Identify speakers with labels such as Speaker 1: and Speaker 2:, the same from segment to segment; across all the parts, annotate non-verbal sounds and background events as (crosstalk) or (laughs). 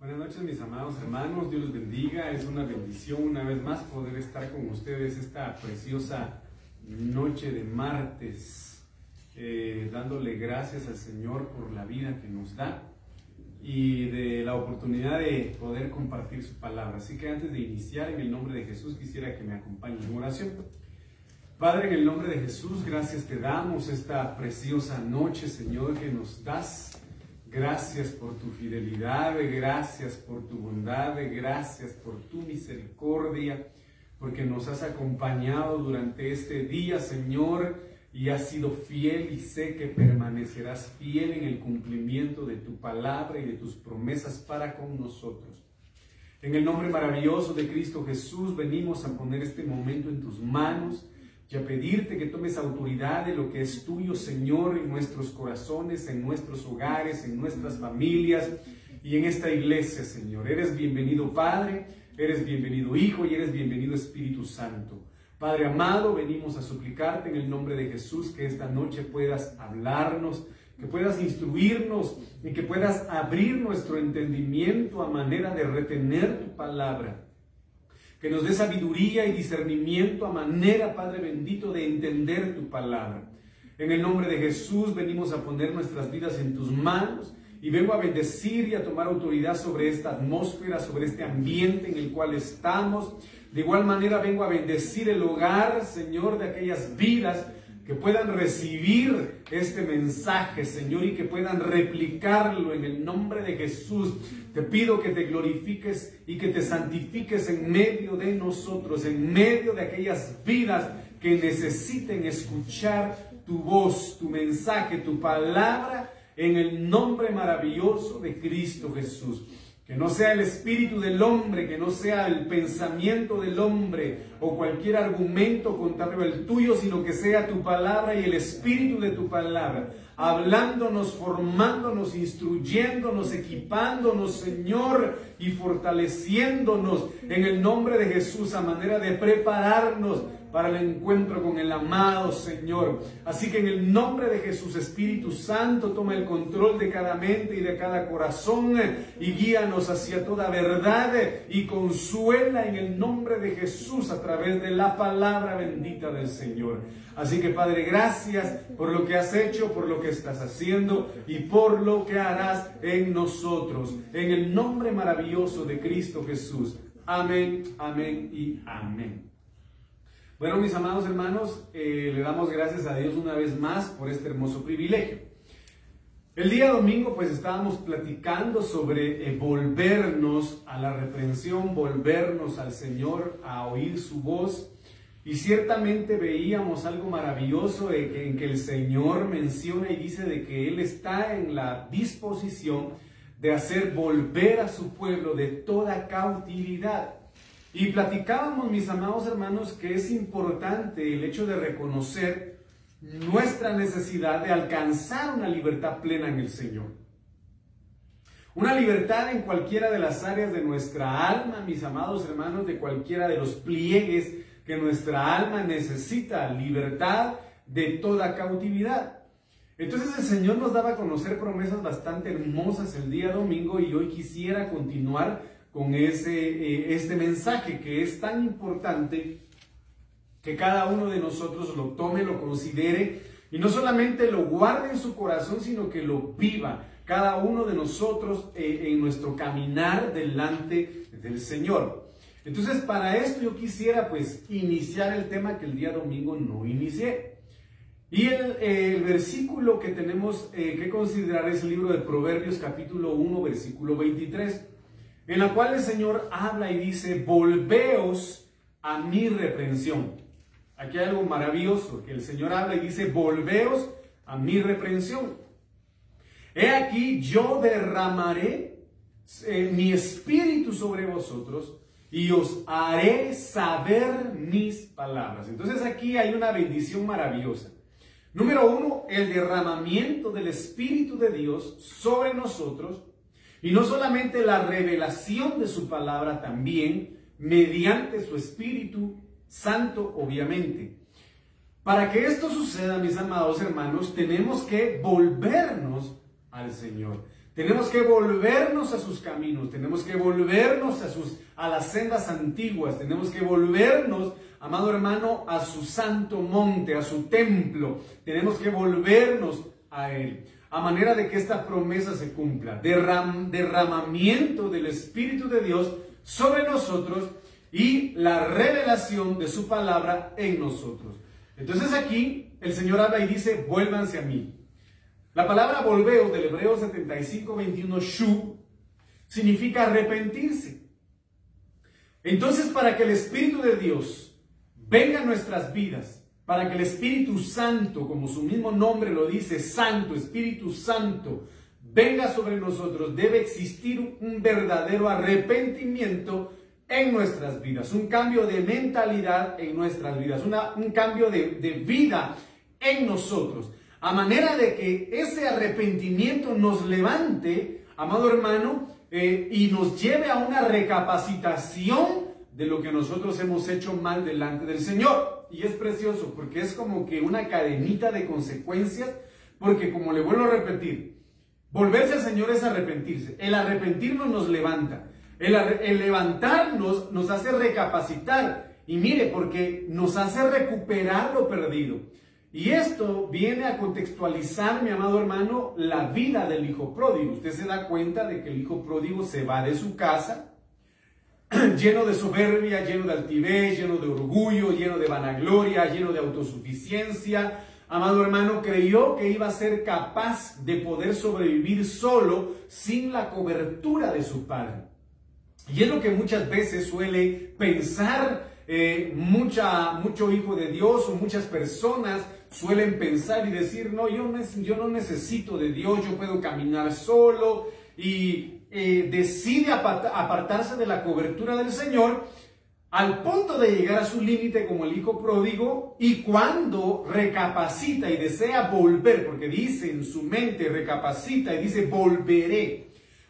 Speaker 1: Buenas noches mis amados hermanos, Dios los bendiga, es una bendición una vez más poder estar con ustedes esta preciosa noche de martes, eh, dándole gracias al Señor por la vida que nos da y de la oportunidad de poder compartir su palabra. Así que antes de iniciar en el nombre de Jesús quisiera que me acompañen en oración. Padre, en el nombre de Jesús, gracias te damos esta preciosa noche, Señor, que nos das. Gracias por tu fidelidad, gracias por tu bondad, gracias por tu misericordia, porque nos has acompañado durante este día, Señor, y has sido fiel y sé que permanecerás fiel en el cumplimiento de tu palabra y de tus promesas para con nosotros. En el nombre maravilloso de Cristo Jesús venimos a poner este momento en tus manos y a pedirte que tomes autoridad de lo que es tuyo, Señor, en nuestros corazones, en nuestros hogares, en nuestras familias y en esta iglesia, Señor. Eres bienvenido, Padre, eres bienvenido, Hijo, y eres bienvenido, Espíritu Santo. Padre amado, venimos a suplicarte en el nombre de Jesús que esta noche puedas hablarnos, que puedas instruirnos y que puedas abrir nuestro entendimiento a manera de retener tu palabra que nos dé sabiduría y discernimiento a manera, Padre bendito, de entender tu palabra. En el nombre de Jesús venimos a poner nuestras vidas en tus manos y vengo a bendecir y a tomar autoridad sobre esta atmósfera, sobre este ambiente en el cual estamos. De igual manera vengo a bendecir el hogar, Señor, de aquellas vidas que puedan recibir este mensaje, Señor, y que puedan replicarlo en el nombre de Jesús. Te pido que te glorifiques y que te santifiques en medio de nosotros, en medio de aquellas vidas que necesiten escuchar tu voz, tu mensaje, tu palabra, en el nombre maravilloso de Cristo Jesús. Que no sea el espíritu del hombre, que no sea el pensamiento del hombre o cualquier argumento contrario al tuyo, sino que sea tu palabra y el espíritu de tu palabra, hablándonos, formándonos, instruyéndonos, equipándonos, Señor, y fortaleciéndonos en el nombre de Jesús a manera de prepararnos para el encuentro con el amado Señor. Así que en el nombre de Jesús, Espíritu Santo, toma el control de cada mente y de cada corazón y guíanos hacia toda verdad y consuela en el nombre de Jesús a través de la palabra bendita del Señor. Así que Padre, gracias por lo que has hecho, por lo que estás haciendo y por lo que harás en nosotros. En el nombre maravilloso de Cristo Jesús. Amén, amén y amén. Bueno, mis amados hermanos, eh, le damos gracias a Dios una vez más por este hermoso privilegio. El día domingo pues estábamos platicando sobre eh, volvernos a la reprensión, volvernos al Señor, a oír su voz. Y ciertamente veíamos algo maravilloso en que el Señor menciona y dice de que Él está en la disposición de hacer volver a su pueblo de toda cautividad. Y platicábamos, mis amados hermanos, que es importante el hecho de reconocer nuestra necesidad de alcanzar una libertad plena en el Señor. Una libertad en cualquiera de las áreas de nuestra alma, mis amados hermanos, de cualquiera de los pliegues que nuestra alma necesita, libertad de toda cautividad. Entonces el Señor nos daba a conocer promesas bastante hermosas el día domingo y hoy quisiera continuar con ese, eh, este mensaje que es tan importante que cada uno de nosotros lo tome, lo considere y no solamente lo guarde en su corazón, sino que lo viva cada uno de nosotros eh, en nuestro caminar delante del Señor. Entonces, para esto yo quisiera pues iniciar el tema que el día domingo no inicié. Y el, el versículo que tenemos eh, que considerar es el libro de Proverbios capítulo 1, versículo 23 en la cual el Señor habla y dice, volveos a mi reprensión. Aquí hay algo maravilloso, que el Señor habla y dice, volveos a mi reprensión. He aquí, yo derramaré eh, mi espíritu sobre vosotros y os haré saber mis palabras. Entonces aquí hay una bendición maravillosa. Número uno, el derramamiento del Espíritu de Dios sobre nosotros y no solamente la revelación de su palabra, también mediante su Espíritu Santo, obviamente. Para que esto suceda, mis amados hermanos, tenemos que volvernos al Señor. Tenemos que volvernos a sus caminos, tenemos que volvernos a, sus, a las sendas antiguas, tenemos que volvernos, amado hermano, a su santo monte, a su templo. Tenemos que volvernos a Él, a manera de que esta promesa se cumpla. derramamiento del Espíritu de Dios sobre nosotros y la revelación de su palabra en nosotros. Entonces aquí el Señor habla y dice, vuélvanse a mí. La palabra volveos del hebreo 75, 21, shu, significa arrepentirse. Entonces, para que el Espíritu de Dios venga a nuestras vidas, para que el Espíritu Santo, como su mismo nombre lo dice, Santo, Espíritu Santo, venga sobre nosotros, debe existir un verdadero arrepentimiento en nuestras vidas, un cambio de mentalidad en nuestras vidas, un cambio de, de vida en nosotros, a manera de que ese arrepentimiento nos levante, amado hermano, eh, y nos lleve a una recapacitación de lo que nosotros hemos hecho mal delante del Señor. Y es precioso porque es como que una cadenita de consecuencias, porque como le vuelvo a repetir, volverse al Señor es arrepentirse. El arrepentirnos nos levanta. El, levantarnos nos hace recapacitar. Y mire, porque nos hace recuperar lo perdido. Y esto viene a contextualizar, mi amado hermano, la vida del hijo pródigo. Usted se da cuenta de que el hijo pródigo se va de su casa (clears throat) lleno de soberbia, lleno de altivez, lleno de orgullo, lleno de vanagloria, lleno de autosuficiencia. Amado hermano, creyó que iba a ser capaz de poder sobrevivir solo sin la cobertura de su padre. Y es lo que muchas veces suele pensar eh, mucha, mucho hijo de Dios o muchas personas suelen pensar y decir, no, yo, yo no necesito de Dios, yo puedo caminar solo y eh, decide apartarse de la cobertura del Señor al punto de llegar a su límite como el hijo pródigo y cuando recapacita y desea volver, porque dice en su mente, recapacita y dice, volveré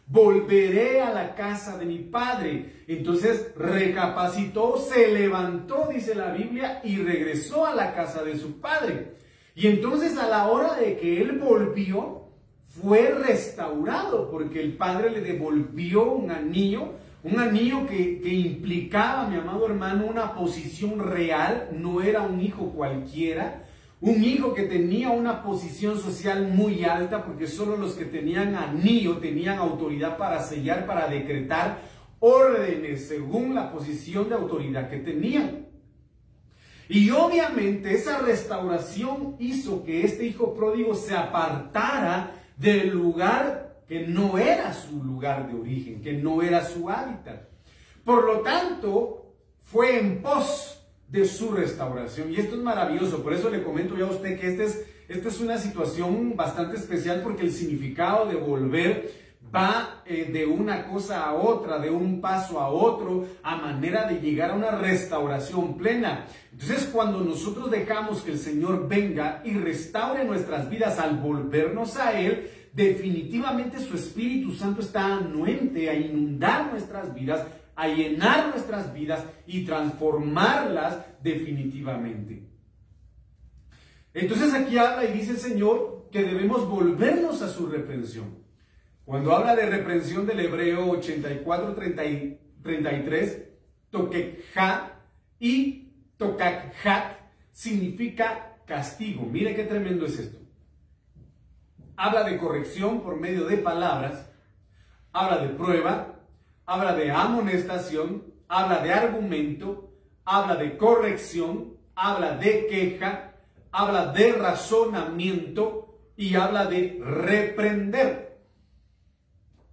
Speaker 1: volveré a la casa de mi padre. Entonces recapacitó, se levantó, dice la Biblia, y regresó a la casa de su padre. Y entonces a la hora de que él volvió, fue restaurado, porque el padre le devolvió un anillo, un anillo que, que implicaba, mi amado hermano, una posición real, no era un hijo cualquiera, un hijo que tenía una posición social muy alta, porque solo los que tenían anillo tenían autoridad para sellar, para decretar órdenes según la posición de autoridad que tenían. Y obviamente esa restauración hizo que este hijo pródigo se apartara del lugar que no era su lugar de origen, que no era su hábitat. Por lo tanto, fue en pos de su restauración. Y esto es maravilloso, por eso le comento ya a usted que esta es, esta es una situación bastante especial porque el significado de volver va eh, de una cosa a otra, de un paso a otro, a manera de llegar a una restauración plena. Entonces, cuando nosotros dejamos que el Señor venga y restaure nuestras vidas al volvernos a Él, definitivamente su Espíritu Santo está anuente a inundar nuestras vidas a llenar nuestras vidas y transformarlas definitivamente. Entonces aquí habla y dice el Señor que debemos volvernos a su reprensión. Cuando habla de reprensión del hebreo 84, 33, toqueja y tokakhat significa castigo. Mire qué tremendo es esto. Habla de corrección por medio de palabras, habla de prueba, habla de amonestación, habla de argumento, habla de corrección, habla de queja, habla de razonamiento y habla de reprender.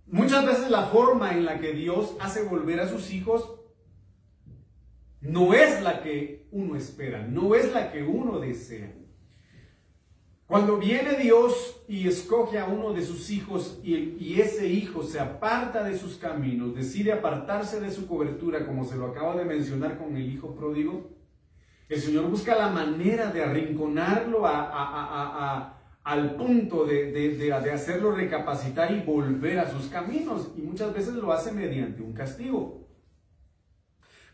Speaker 1: Muchas veces la forma en la que Dios hace volver a sus hijos no es la que uno espera, no es la que uno desea. Cuando viene Dios y escoge a uno de sus hijos y, ese hijo se aparta de sus caminos, decide apartarse de su cobertura, como se lo acaba de mencionar con el hijo pródigo, el Señor busca la manera de arrinconarlo al punto de, de hacerlo recapacitar y volver a sus caminos. Y muchas veces lo hace mediante un castigo.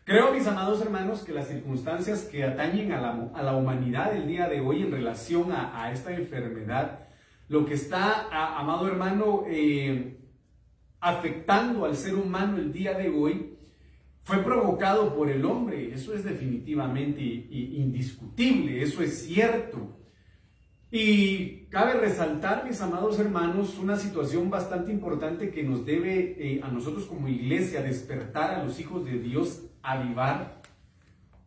Speaker 1: Creo, mis amados hermanos, que las circunstancias que atañen a la, humanidad el día de hoy en relación a, esta enfermedad lo que está, amado hermano, eh, afectando al ser humano el día de hoy, fue provocado por el hombre. Eso es definitivamente indiscutible, eso es cierto. Y cabe resaltar, mis amados hermanos, una situación bastante importante que nos debe eh, a nosotros como iglesia despertar a los hijos de Dios, avivar,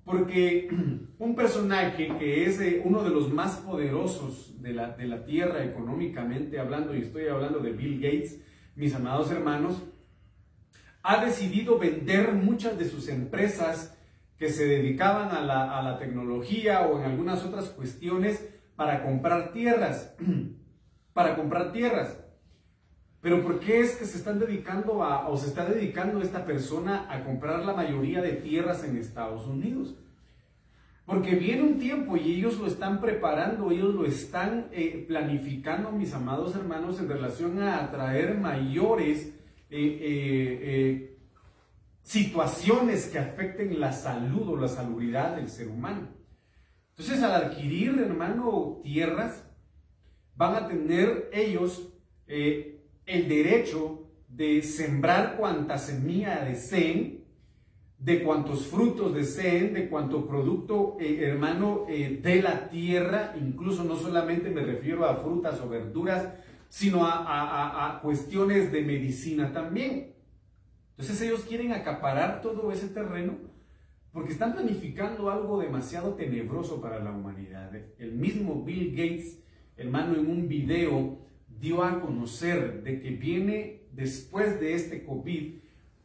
Speaker 1: porque (clears throat) un personaje que es eh, uno de los más poderosos de la, de la tierra económicamente hablando, y estoy hablando de Bill Gates, mis amados hermanos, ha decidido vender muchas de sus empresas que se dedicaban a la, a la tecnología o en algunas otras cuestiones, para comprar tierras, (clears throat) para comprar tierras. Pero ¿por qué es que se están dedicando a, o se está dedicando esta persona a comprar la mayoría de tierras en Estados Unidos? Porque viene un tiempo y ellos lo están preparando, ellos lo están eh, planificando, mis amados hermanos, en relación a atraer mayores eh, eh, situaciones que afecten la salud o la salubridad del ser humano. Entonces, al adquirir, hermano, tierras, van a tener ellos eh, el derecho de sembrar cuanta semilla deseen, de cuantos frutos deseen, de cuanto producto, eh, hermano, eh, de la tierra, incluso no solamente me refiero a frutas o verduras, sino a cuestiones de medicina también. Entonces ellos quieren acaparar todo ese terreno porque están planificando algo demasiado tenebroso para la humanidad. El mismo Bill Gates, hermano, en un video dio a conocer de que viene después de este COVID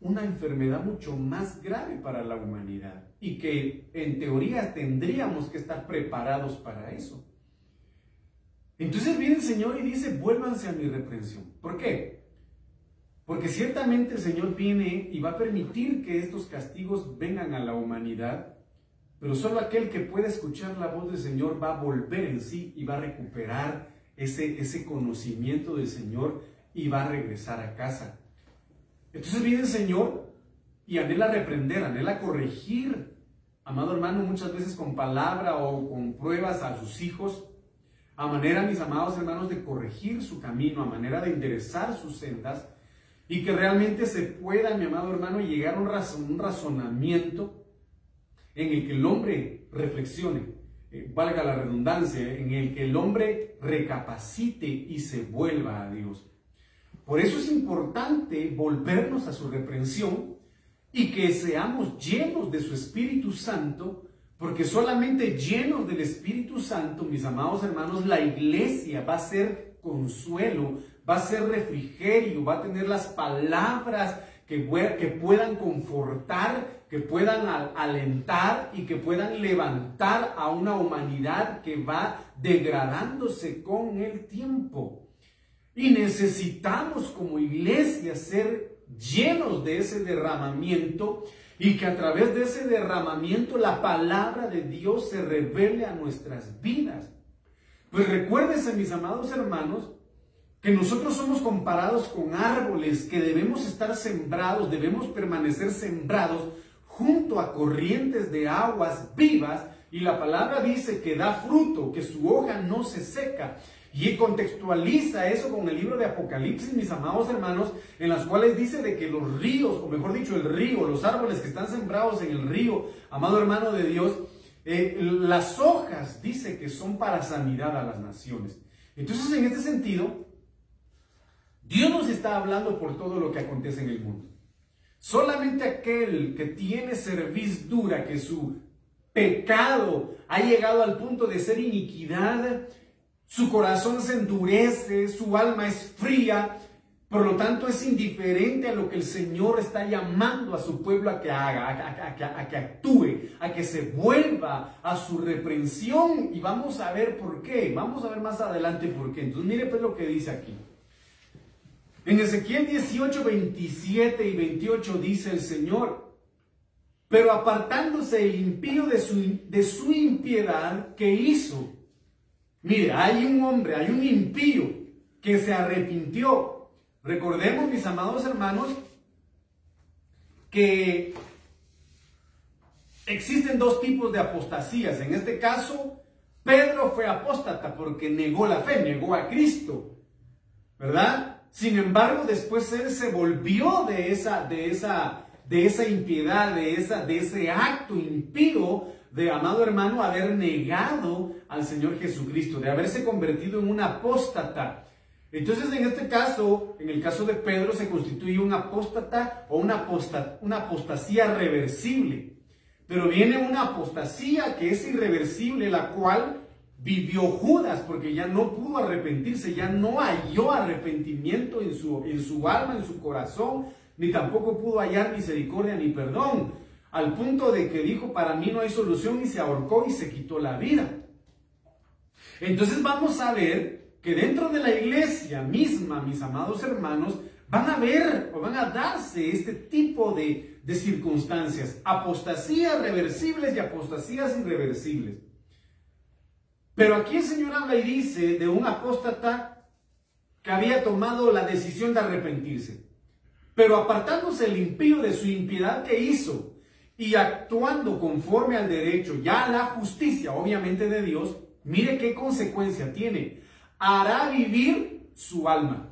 Speaker 1: una enfermedad mucho más grave para la humanidad y que en teoría tendríamos que estar preparados para eso. Entonces viene el Señor y dice, vuélvanse a mi reprensión. ¿Por qué? Porque ciertamente el Señor viene y va a permitir que estos castigos vengan a la humanidad, pero solo aquel que pueda escuchar la voz del Señor va a volver en sí y va a recuperar ese, ese conocimiento del Señor y va a regresar a casa. Entonces viene el Señor y anhela reprender, anhela corregir, amado hermano, muchas veces con palabra o con pruebas a sus hijos, a manera, mis amados hermanos, de corregir su camino, a manera de enderezar sus sendas y que realmente se pueda, mi amado hermano, llegar a un, razonamiento en el que el hombre reflexione, eh, valga la redundancia, en el que el hombre recapacite y se vuelva a Dios. Por eso es importante volvernos a su reprensión y que seamos llenos de su Espíritu Santo, porque solamente llenos del Espíritu Santo, mis amados hermanos, la iglesia va a ser consuelo va a ser refrigerio, va a tener las palabras que, que puedan confortar, que puedan alentar y que puedan levantar a una humanidad que va degradándose con el tiempo. Y necesitamos como iglesia ser llenos de ese derramamiento y que a través de ese derramamiento la palabra de Dios se revele a nuestras vidas. Pues recuérdense, mis amados hermanos, que nosotros somos comparados con árboles que debemos estar sembrados, debemos permanecer sembrados junto a corrientes de aguas vivas y la palabra dice que da fruto, que su hoja no se seca. Y contextualiza eso con el libro de Apocalipsis, mis amados hermanos, en las cuales dice de que los ríos, o mejor dicho, el río, los árboles que están sembrados en el río, amado hermano de Dios, eh, las hojas dice que son para sanidad a las naciones. Entonces, en este sentido, Dios nos está hablando por todo lo que acontece en el mundo. Solamente aquel que tiene cerviz dura, que su pecado ha llegado al punto de ser iniquidad, su corazón se endurece, su alma es fría, por lo tanto es indiferente a lo que el Señor está llamando a su pueblo a que haga, a, que actúe, a que se vuelva a su reprensión. Y vamos a ver por qué, vamos a ver más adelante por qué. Entonces mire pues lo que dice aquí. En Ezequiel 18, 27 y 28 dice el Señor, pero apartándose el impío de su, de su impiedad que hizo. Mire, hay un hombre, hay un impío que se arrepintió. Recordemos, mis amados hermanos, que existen dos tipos de apostasías. En este caso, Pedro fue apóstata porque negó la fe, negó a Cristo, ¿verdad? Sin embargo, después él se volvió de esa, de esa, de esa impiedad, de, esa, de ese acto impío de, amado hermano, haber negado al Señor Jesucristo, de haberse convertido en un apóstata. Entonces, en este caso, en el caso de Pedro, se constituye un apóstata o una, apostasía reversible. Pero viene una apostasía que es irreversible, la cual vivió Judas, porque ya no pudo arrepentirse, ya no halló arrepentimiento en su alma, en su corazón, ni tampoco pudo hallar misericordia ni perdón, al punto de que dijo, para mí no hay solución y se ahorcó y se quitó la vida. Entonces vamos a ver que dentro de la iglesia misma, mis amados hermanos, van a ver o van a darse este tipo de, de circunstancias, apostasías reversibles y apostasías irreversibles. Pero aquí el Señor habla y dice de un apóstata que había tomado la decisión de arrepentirse. Pero apartándose el impío de su impiedad que hizo y actuando conforme al derecho, ya a la justicia, obviamente de Dios, mire qué consecuencia tiene. Hará vivir su alma.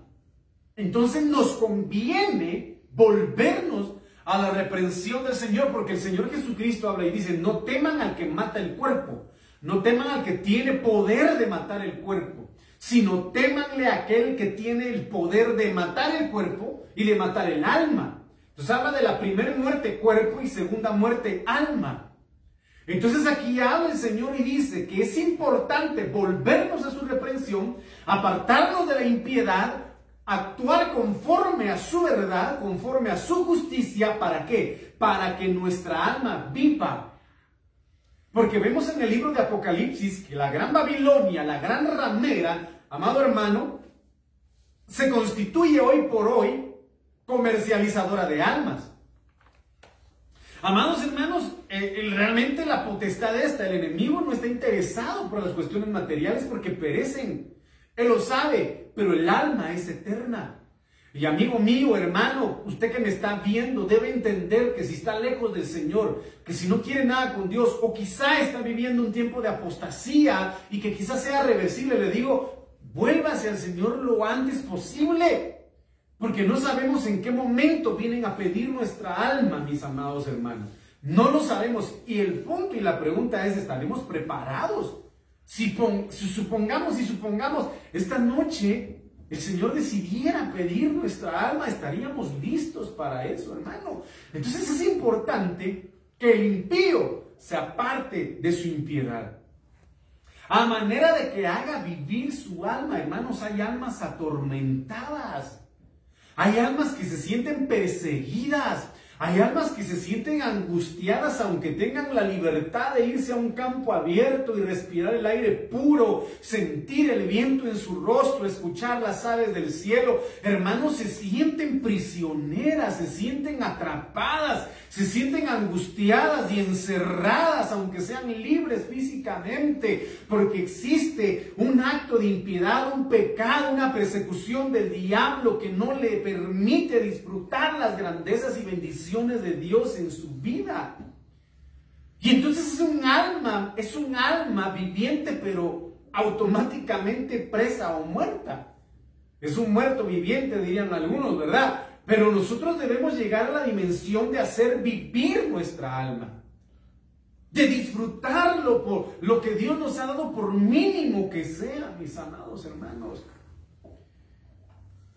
Speaker 1: Entonces nos conviene volvernos a la reprensión del Señor, porque el Señor Jesucristo habla y dice, no teman al que mata el cuerpo, no teman al que tiene poder de matar el cuerpo, sino temanle a aquel que tiene el poder de matar el cuerpo y de matar el alma. Entonces habla de la primera muerte cuerpo y segunda muerte alma. Entonces aquí habla el Señor y dice que es importante volvernos a su reprensión, apartarnos de la impiedad, actuar conforme a su verdad, conforme a su justicia, ¿para qué? Para que nuestra alma viva porque vemos en el libro de Apocalipsis que la gran Babilonia, la gran ramera, amado hermano, se constituye hoy por hoy comercializadora de almas. Amados hermanos, eh, realmente la potestad esta, el enemigo no está interesado por las cuestiones materiales porque perecen. Él lo sabe, pero el alma es eterna. Y amigo mío, hermano, usted que me está viendo debe entender que si está lejos del Señor, que si no quiere nada con Dios, o quizá está viviendo un tiempo de apostasía y que quizás sea reversible, le digo, vuélvase al Señor lo antes posible. Porque no sabemos en qué momento vienen a pedir nuestra alma, mis amados hermanos. No lo sabemos. Y el punto y la pregunta es, ¿estaremos preparados? Si, si supongamos y supongamos, esta noche el Señor decidiera pedir nuestra alma, estaríamos listos para eso, hermano. Entonces es importante que el impío se aparte de su impiedad. A manera de que haga vivir su alma, hermanos, hay almas atormentadas. Hay almas que se sienten perseguidas. Hay almas que se sienten angustiadas aunque tengan la libertad de irse a un campo abierto y respirar el aire puro, sentir el viento en su rostro, escuchar las aves del cielo. Hermanos, se sienten prisioneras, se sienten atrapadas, se sienten angustiadas y encerradas, aunque sean libres físicamente, porque existe un acto de impiedad, un pecado, una persecución del diablo que no le permite disfrutar las grandezas y bendiciones de Dios en su vida. Y entonces es un alma, es un alma viviente, pero automáticamente presa o muerta. Es un muerto viviente, dirían algunos, ¿verdad? Pero nosotros debemos llegar a la dimensión de hacer vivir nuestra alma. De disfrutarlo por lo que Dios nos ha dado por mínimo que sea, mis amados hermanos.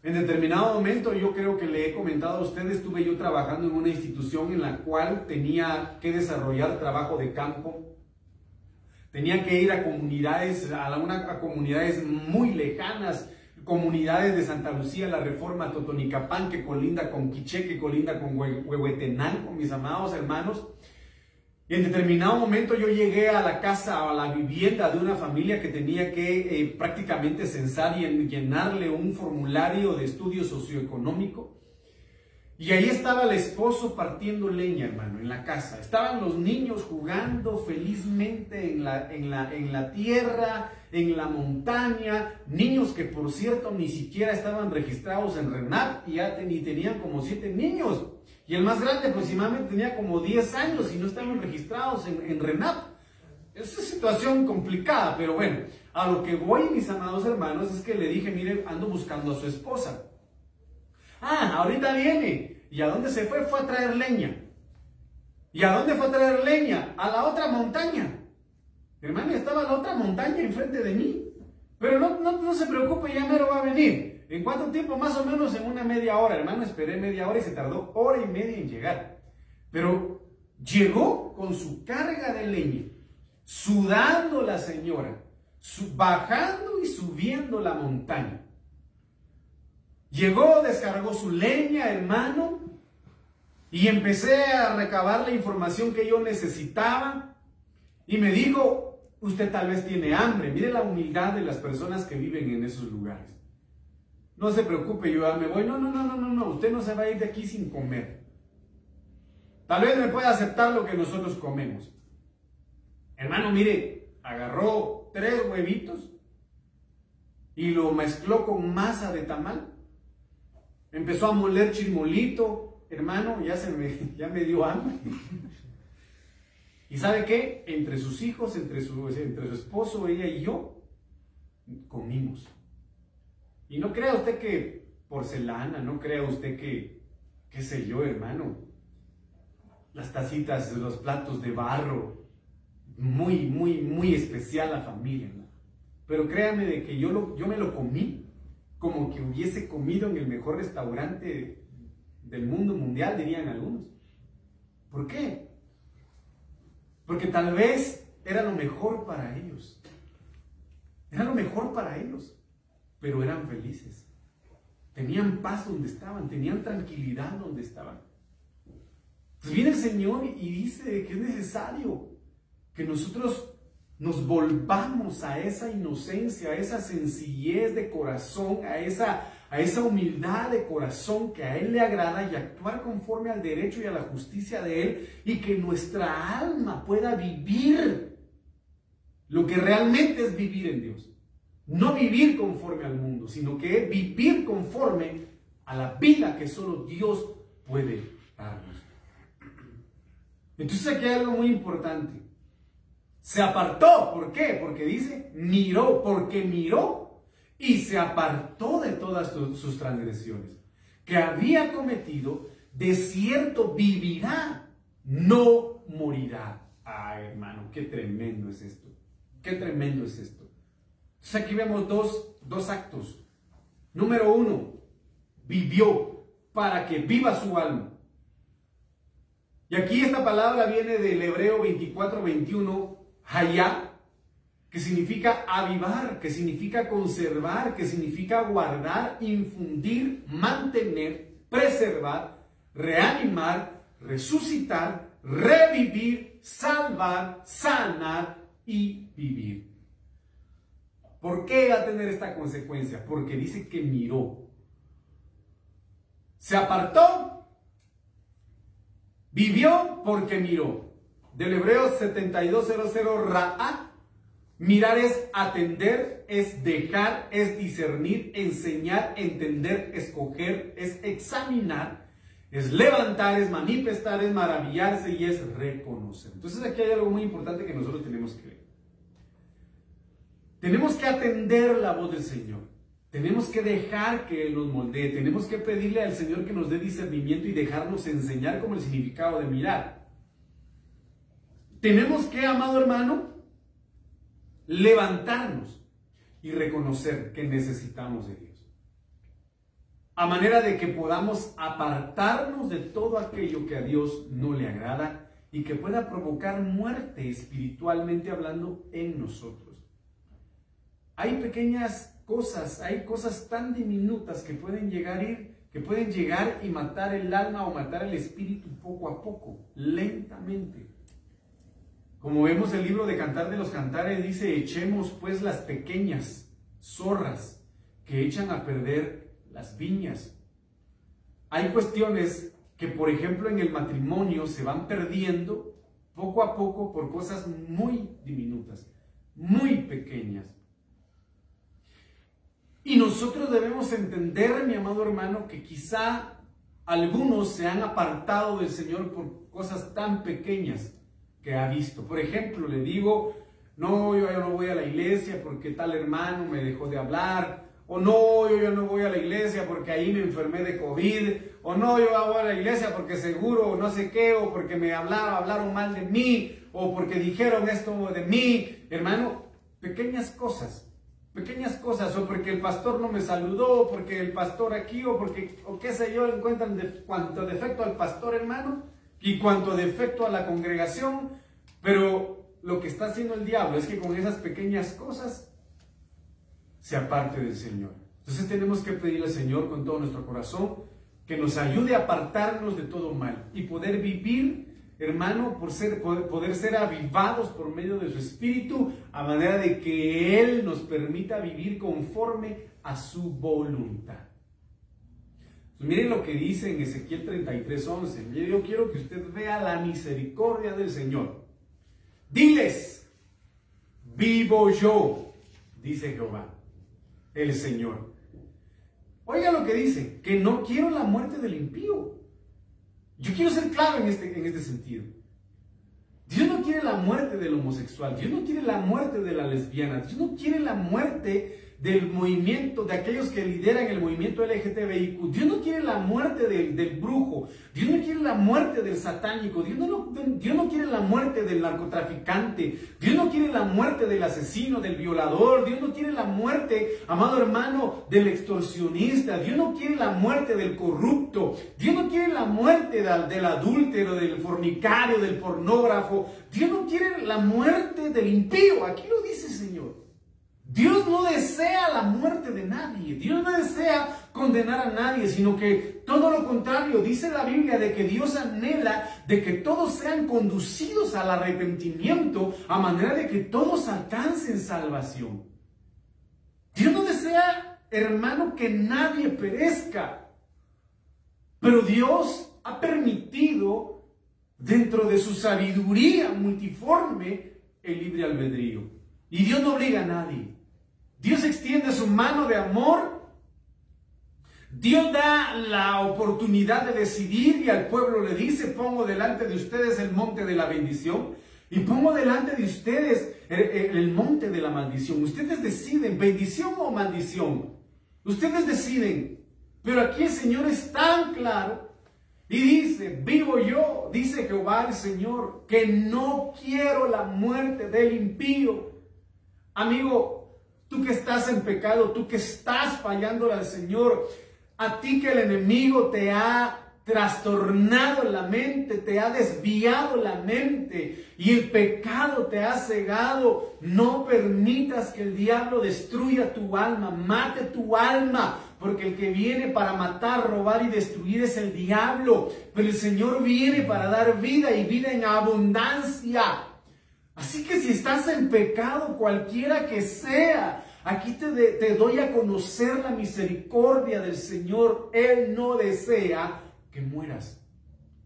Speaker 1: En determinado momento yo creo que le he comentado a ustedes, estuve yo trabajando en una institución en la cual tenía que desarrollar trabajo de campo. Tenía que ir a comunidades, a, una, comunidades muy lejanas, comunidades de Santa Lucía, la Reforma, Totonicapán, que colinda con Quiché, que colinda con Huehuetenango, mis amados hermanos. En determinado momento yo llegué a la casa, a la vivienda de una familia que tenía que eh, prácticamente censar y llenarle un formulario de estudio socioeconómico. Y ahí estaba el esposo partiendo leña, hermano, en la casa. Estaban los niños jugando felizmente en la, en la, en la tierra, en la montaña. Niños que, por cierto, ni siquiera estaban registrados en RENAP y ya tenían como siete niños. Y el más grande aproximadamente tenía como 10 años y no estaban registrados en, en RENAP. Es situación complicada, pero bueno, a lo que voy, mis amados hermanos, es que le dije, mire, ando buscando a su esposa. Ah, ahorita viene. ¿Y a dónde se fue? Fue a traer leña. ¿Y a dónde fue a traer leña? A la otra montaña. Hermano, estaba la otra montaña enfrente de mí. Pero no, no, se preocupe, ya mero va a venir. ¿En cuánto tiempo? Más o menos en una media hora. Hermano, esperé media hora y se tardó hora y media en llegar. Pero llegó con su carga de leña, sudando la señora, bajando y subiendo la montaña. Llegó, descargó su leña, hermano, y empecé a recabar la información que yo necesitaba. Y me dijo, Usted tal vez tiene hambre. Mire la humildad de las personas que viven en esos lugares. No se preocupe, yo me voy. No, no, no, no, no, no. Usted no se va a ir de aquí sin comer. Tal vez me pueda aceptar lo que nosotros comemos. Hermano, mire, agarró tres huevitos y lo mezcló con masa de tamal. Empezó a moler chirmolito. Hermano, ya, se me, (laughs) ya me dio hambre. ¿Y sabe qué? Entre sus hijos, entre su, entre su esposo, ella y yo, comimos. Y no crea usted que porcelana, no crea usted que, qué sé yo, hermano, las tacitas, los platos de barro, muy, muy, muy especial la familia, ¿no? Pero créame de que yo, lo, yo me lo comí como que hubiese comido en el mejor restaurante del mundo mundial, dirían algunos. ¿Por qué? Porque tal vez era lo mejor para ellos. Era lo mejor para ellos. Pero eran felices. Tenían paz donde estaban. Tenían tranquilidad donde estaban. Pues viene el Señor y dice que es necesario que nosotros nos volvamos a esa inocencia, a esa sencillez de corazón, a esa a esa humildad de corazón que a Él le agrada y actuar conforme al derecho y a la justicia de Él y que nuestra alma pueda vivir lo que realmente es vivir en Dios. No vivir conforme al mundo, sino que vivir conforme a la vida que solo Dios puede darnos. Entonces aquí hay algo muy importante. Se apartó, ¿por qué? Porque dice, miró, porque miró y se apartó de todas sus transgresiones que había cometido, de cierto vivirá, no morirá. Ay, hermano, qué tremendo es esto. Qué tremendo es esto. Entonces aquí vemos dos, dos actos. Número uno, vivió para que viva su alma. Y aquí esta palabra viene del Hebreo 24, 21, Hayá, que significa avivar, que significa conservar, que significa guardar, infundir, mantener, preservar, reanimar, resucitar, revivir, salvar, sanar y vivir. ¿Por qué va a tener esta consecuencia? Porque dice que miró. Se apartó, vivió porque miró. Del hebreo 7200 Ra'at Mirar es atender, es dejar, es discernir, enseñar, entender, escoger, es examinar, es levantar, es manifestar, es maravillarse y es reconocer. Entonces aquí hay algo muy importante que nosotros tenemos que ver. Tenemos que atender la voz del Señor. Tenemos que dejar que Él nos moldee. Tenemos que pedirle al Señor que nos dé discernimiento y dejarnos enseñar como el significado de mirar. Tenemos que, amado hermano, levantarnos y reconocer que necesitamos de Dios. A manera de que podamos apartarnos de todo aquello que a Dios no le agrada y que pueda provocar muerte espiritualmente hablando en nosotros. Hay pequeñas cosas, hay cosas tan diminutas que pueden llegar ir, que pueden llegar y matar el alma o matar el espíritu poco a poco, lentamente. Como vemos el libro de Cantar de los Cantares dice, echemos pues las pequeñas zorras que echan a perder las viñas. Hay cuestiones que, por ejemplo, en el matrimonio se van perdiendo poco a poco por cosas muy diminutas, muy pequeñas. Y nosotros debemos entender, mi amado hermano, que quizá algunos se han apartado del Señor por cosas tan pequeñas que ha visto. Por ejemplo, le digo, no, yo ya no voy a la iglesia porque tal hermano me dejó de hablar, o no, yo ya no voy a la iglesia porque ahí me enfermé de COVID, o no, yo voy a la iglesia porque seguro no sé qué, o porque me hablaron, mal de mí, o porque dijeron esto de mí. Hermano, pequeñas cosas, pequeñas cosas, o porque el pastor no me saludó, o porque el pastor aquí, o porque, o qué sé yo, encuentran de, cuanto defecto al pastor, hermano, y cuanto defecto a la congregación, pero lo que está haciendo el diablo es que con esas pequeñas cosas se aparte del Señor. Entonces tenemos que pedirle al Señor con todo nuestro corazón que nos ayude a apartarnos de todo mal y poder vivir, hermano, por ser, poder, ser avivados por medio de su Espíritu, a manera de que Él nos permita vivir conforme a su voluntad. Miren lo que dice en Ezequiel 33:11. Yo quiero que usted vea la misericordia del Señor. Diles, vivo yo, dice Jehová el Señor. Oiga lo que dice, que no quiero la muerte del impío. Yo quiero ser claro en este, en este sentido. Dios no quiere la muerte del homosexual, Dios no quiere la muerte de la lesbiana, Dios no quiere la muerte del movimiento, de aquellos que lideran el movimiento LGTBIQ. Dios no quiere la muerte del, del brujo, Dios no quiere la muerte del satánico, Dios no, Dios no quiere la muerte del narcotraficante, Dios no quiere la muerte del asesino, del violador, Dios no quiere la muerte, amado hermano, del extorsionista, Dios no quiere la muerte del corrupto, Dios no quiere la muerte del, del adúltero, del fornicario, del pornógrafo, Dios no quiere la muerte del impío, aquí lo dice el Señor. Dios no desea la muerte de nadie, Dios no desea condenar a nadie, sino que todo lo contrario, dice la Biblia de que Dios anhela de que todos sean conducidos al arrepentimiento a manera de que todos alcancen salvación. Dios no desea, hermano, que nadie perezca, pero Dios ha permitido dentro de su sabiduría multiforme el libre albedrío. Y Dios no obliga a nadie. Dios extiende su mano de amor. Dios da la oportunidad de decidir y al pueblo le dice, pongo delante de ustedes el monte de la bendición y pongo delante de ustedes el, monte de la maldición. Ustedes deciden, bendición o maldición. Ustedes deciden. Pero aquí el Señor es tan claro y dice, vivo yo, dice Jehová el Señor, que no quiero la muerte del impío. Amigo, tú que estás en pecado, tú que estás fallando al Señor, a ti que el enemigo te ha trastornado la mente, te ha desviado la mente y el pecado te ha cegado. No permitas que el diablo destruya tu alma, mate tu alma, porque el que viene para matar, robar y destruir es el diablo, pero el Señor viene para dar vida y vida en abundancia. Así que si estás en pecado, cualquiera que sea, aquí te, doy a conocer la misericordia del Señor. Él no desea que mueras.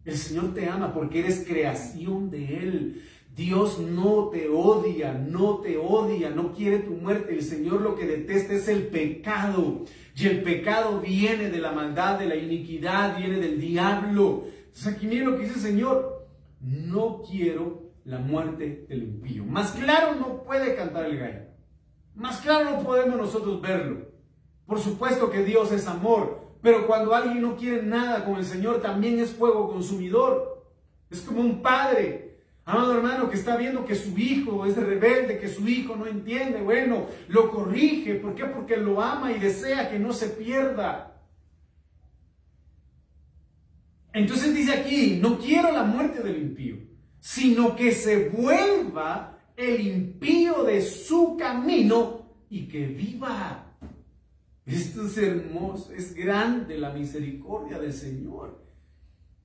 Speaker 1: El Señor te ama porque eres creación de Él. Dios no te odia, no te odia, no quiere tu muerte. El Señor lo que detesta es el pecado. Y el pecado viene de la maldad, de la iniquidad, viene del diablo. Entonces aquí lo que dice el Señor. No quiero la muerte del impío. Más claro no puede cantar el gallo. Más claro no podemos nosotros verlo. Por supuesto que Dios es amor, pero cuando alguien no quiere nada con el Señor también es fuego consumidor. Es como un padre, amado hermano, que está viendo que su hijo es rebelde, que su hijo no entiende. Bueno, lo corrige. ¿Por qué? Porque lo ama y desea que no se pierda. Entonces dice aquí, no quiero la muerte del impío sino que se vuelva el impío de su camino y que viva. Esto es hermoso, es grande la misericordia del Señor.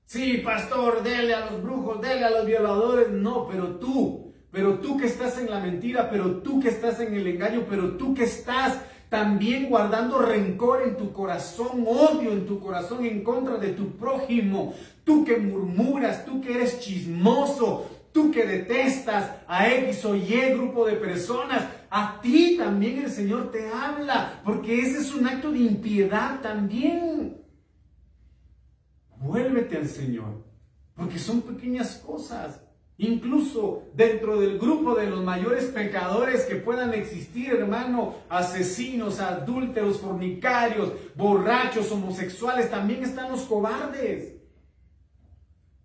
Speaker 1: Sí, pastor, dele a los brujos, dele a los violadores. No, pero tú, pero tú que estás en la mentira, pero tú que estás en el engaño, pero tú que estás también guardando rencor en tu corazón, odio en tu corazón en contra de tu prójimo, tú que murmuras, tú que eres chismoso, tú que detestas a X o Y grupo de personas, a ti también el Señor te habla, porque ese es un acto de impiedad también. Vuélvete al Señor, porque son pequeñas cosas. Incluso dentro del grupo de los mayores pecadores que puedan existir, hermano, asesinos, adúlteros, fornicarios, borrachos, homosexuales, también están los cobardes.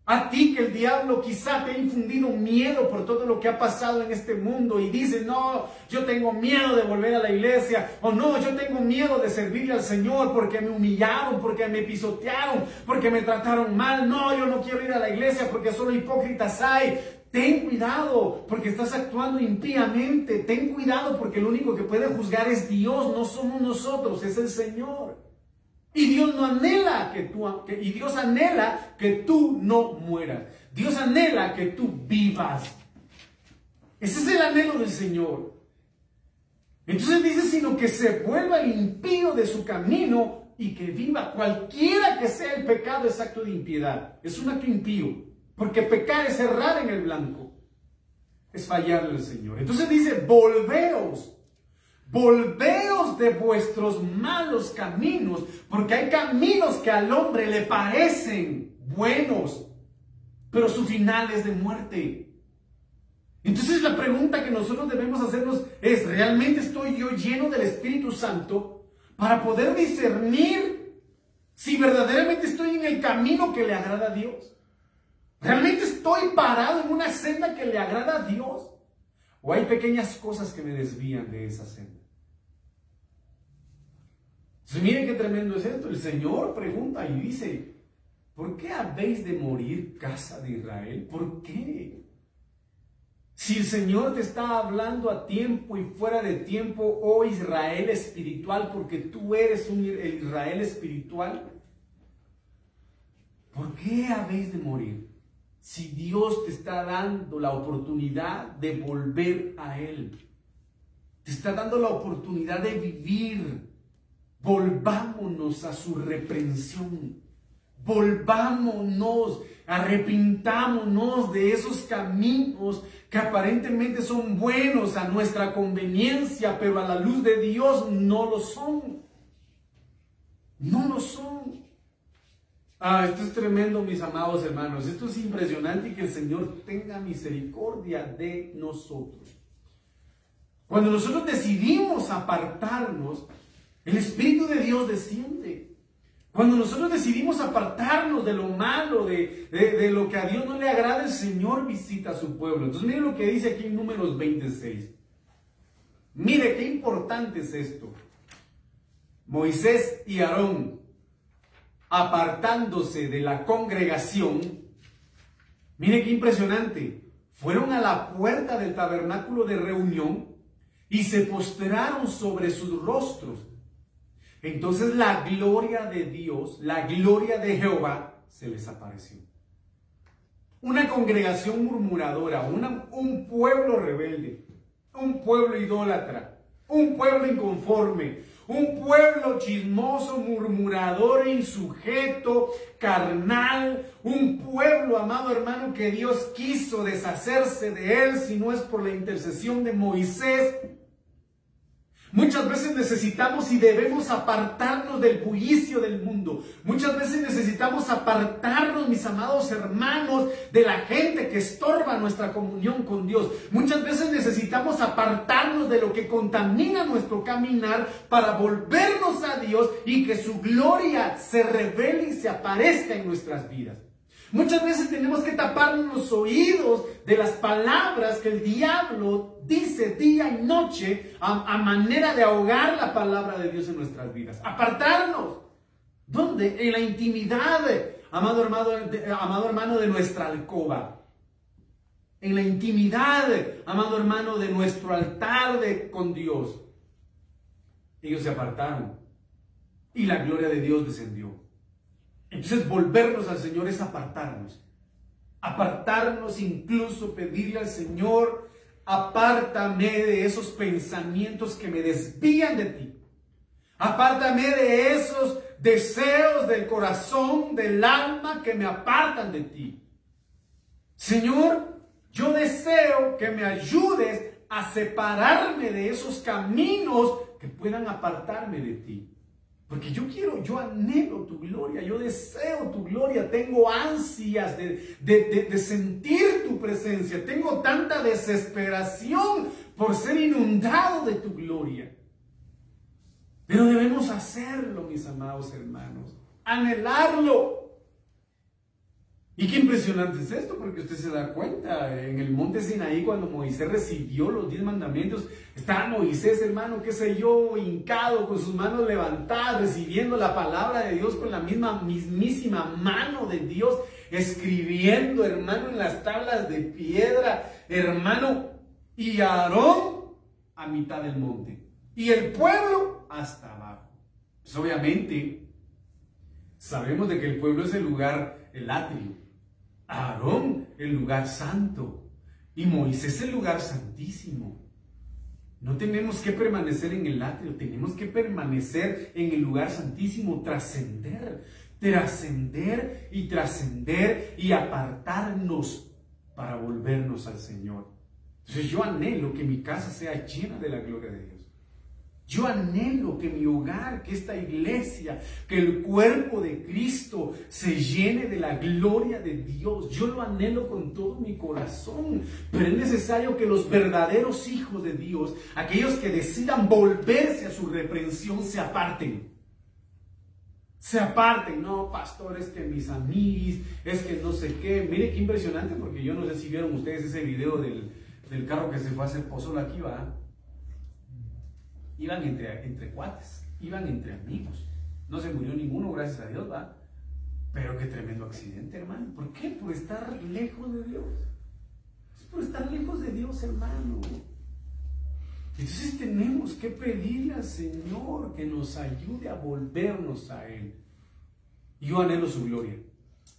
Speaker 1: A ti que el diablo quizá te ha infundido miedo por todo lo que ha pasado en este mundo y dices, no, yo tengo miedo de volver a la iglesia, o no, yo tengo miedo de servirle al Señor porque me humillaron, porque me pisotearon, porque me trataron mal, no, yo no quiero ir a la iglesia porque solo hipócritas hay. Ten cuidado porque estás actuando impíamente, ten cuidado porque el único que puede juzgar es Dios, no somos nosotros, es el Señor. Y Dios no anhela que tú, y Dios anhela que tú no mueras. Dios anhela que tú vivas. Ese es el anhelo del Señor. Entonces dice, sino que se vuelva el impío de su camino y que viva. Cualquiera que sea el pecado es acto de impiedad. Es un acto impío. Porque pecar es errar en el blanco. Es fallarle al Señor. Entonces dice, volveos Volveos de vuestros malos caminos, porque hay caminos que al hombre le parecen buenos, pero su final es de muerte. Entonces la pregunta que nosotros debemos hacernos es, ¿realmente estoy yo lleno del Espíritu Santo para poder discernir si verdaderamente estoy en el camino que le agrada a Dios? ¿Realmente estoy parado en una senda que le agrada a Dios? ¿O hay pequeñas cosas que me desvían de esa senda? Miren qué tremendo es esto. El Señor pregunta y dice, ¿por qué habéis de morir, casa de Israel? ¿Por qué? Si el Señor te está hablando a tiempo y fuera de tiempo, oh Israel espiritual, porque tú eres un Israel espiritual, ¿por qué habéis de morir? Si Dios te está dando la oportunidad de volver a Él, te está dando la oportunidad de vivir Volvámonos a su reprensión. Volvámonos, arrepintámonos de esos caminos que aparentemente son buenos a nuestra conveniencia, pero a la luz de Dios no lo son. No lo son. Ah, esto es tremendo, mis amados hermanos. Esto es impresionante y que el Señor tenga misericordia de nosotros. Cuando nosotros decidimos apartarnos, el Espíritu de Dios desciende. Cuando nosotros decidimos apartarnos de lo malo, de, lo que a Dios no le agrada, el Señor visita a su pueblo. Entonces miren lo que dice aquí en números 26. Mire qué importante es esto. Moisés y Aarón, apartándose de la congregación, mire qué impresionante, fueron a la puerta del tabernáculo de reunión y se postraron sobre sus rostros entonces la gloria de Dios, la gloria de Jehová, se les apareció. Una congregación murmuradora, un pueblo rebelde, un pueblo idólatra, un pueblo inconforme, un pueblo chismoso, murmurador, insujeto, carnal, un pueblo, amado hermano, que Dios quiso deshacerse de él si no es por la intercesión de Moisés Muchas veces necesitamos y debemos apartarnos del bullicio del mundo. Muchas veces necesitamos apartarnos, mis amados hermanos, de la gente que estorba nuestra comunión con Dios. Muchas veces necesitamos apartarnos de lo que contamina nuestro caminar para volvernos a Dios y que su gloria se revele y se aparezca en nuestras vidas. Muchas veces tenemos que taparnos los oídos de las palabras que el diablo dice día y noche a, manera de ahogar la palabra de Dios en nuestras vidas. Apartarnos. ¿Dónde? En la intimidad, amado hermano, de, amado hermano de nuestra alcoba. En la intimidad, amado hermano, de nuestro altar de, con Dios. Ellos se apartaron y la gloria de Dios descendió. Entonces volvernos al Señor es apartarnos. Apartarnos, incluso pedirle al Señor, apártame de esos pensamientos que me desvían de ti. Apártame de esos deseos del corazón, del alma que me apartan de ti. Señor, yo deseo que me ayudes a separarme de esos caminos que puedan apartarme de ti. Porque yo quiero, yo anhelo tu gloria, yo deseo tu gloria, tengo ansias de, sentir tu tu presencia. Tengo tanta desesperación por ser inundado de tu gloria. Pero debemos hacerlo, mis amados hermanos. Anhelarlo. Y qué impresionante es esto, porque usted se da cuenta, en el monte Sinaí, cuando Moisés recibió los diez mandamientos, estaba Moisés, hermano, qué sé yo, hincado, con sus manos levantadas, recibiendo la palabra de Dios con la misma, mismísima mano de Dios, escribiendo, hermano, en las tablas de piedra, hermano, y Aarón a mitad del monte, y el pueblo hasta abajo. Pues obviamente, sabemos de que el pueblo es el lugar, el atrio Aarón el lugar santo y Moisés el lugar santísimo. No tenemos que permanecer en el atrio, tenemos que permanecer en el lugar santísimo, trascender, trascender y trascender y apartarnos para volvernos al Señor. Entonces yo anhelo que mi casa sea llena de la gloria de Dios. Yo anhelo que mi hogar, que esta iglesia, que el cuerpo de Cristo se llene de la gloria de Dios. Yo lo anhelo con todo mi corazón. Pero es necesario que los verdaderos hijos de Dios, aquellos que decidan volverse a su reprensión, se aparten. Se aparten, no, pastor, es que mis amigos, es que no sé qué. Mire qué impresionante, porque yo no sé si vieron ustedes ese video del, del carro que se fue a hacer pozol aquí, va iban entre, entre cuates, iban entre amigos. No se murió ninguno, gracias a Dios, va. Pero qué tremendo accidente, hermano. ¿Por qué? Por estar lejos de Dios. Es por estar lejos de Dios, hermano. Entonces tenemos que pedirle al Señor que nos ayude a volvernos a Él. Yo anhelo su gloria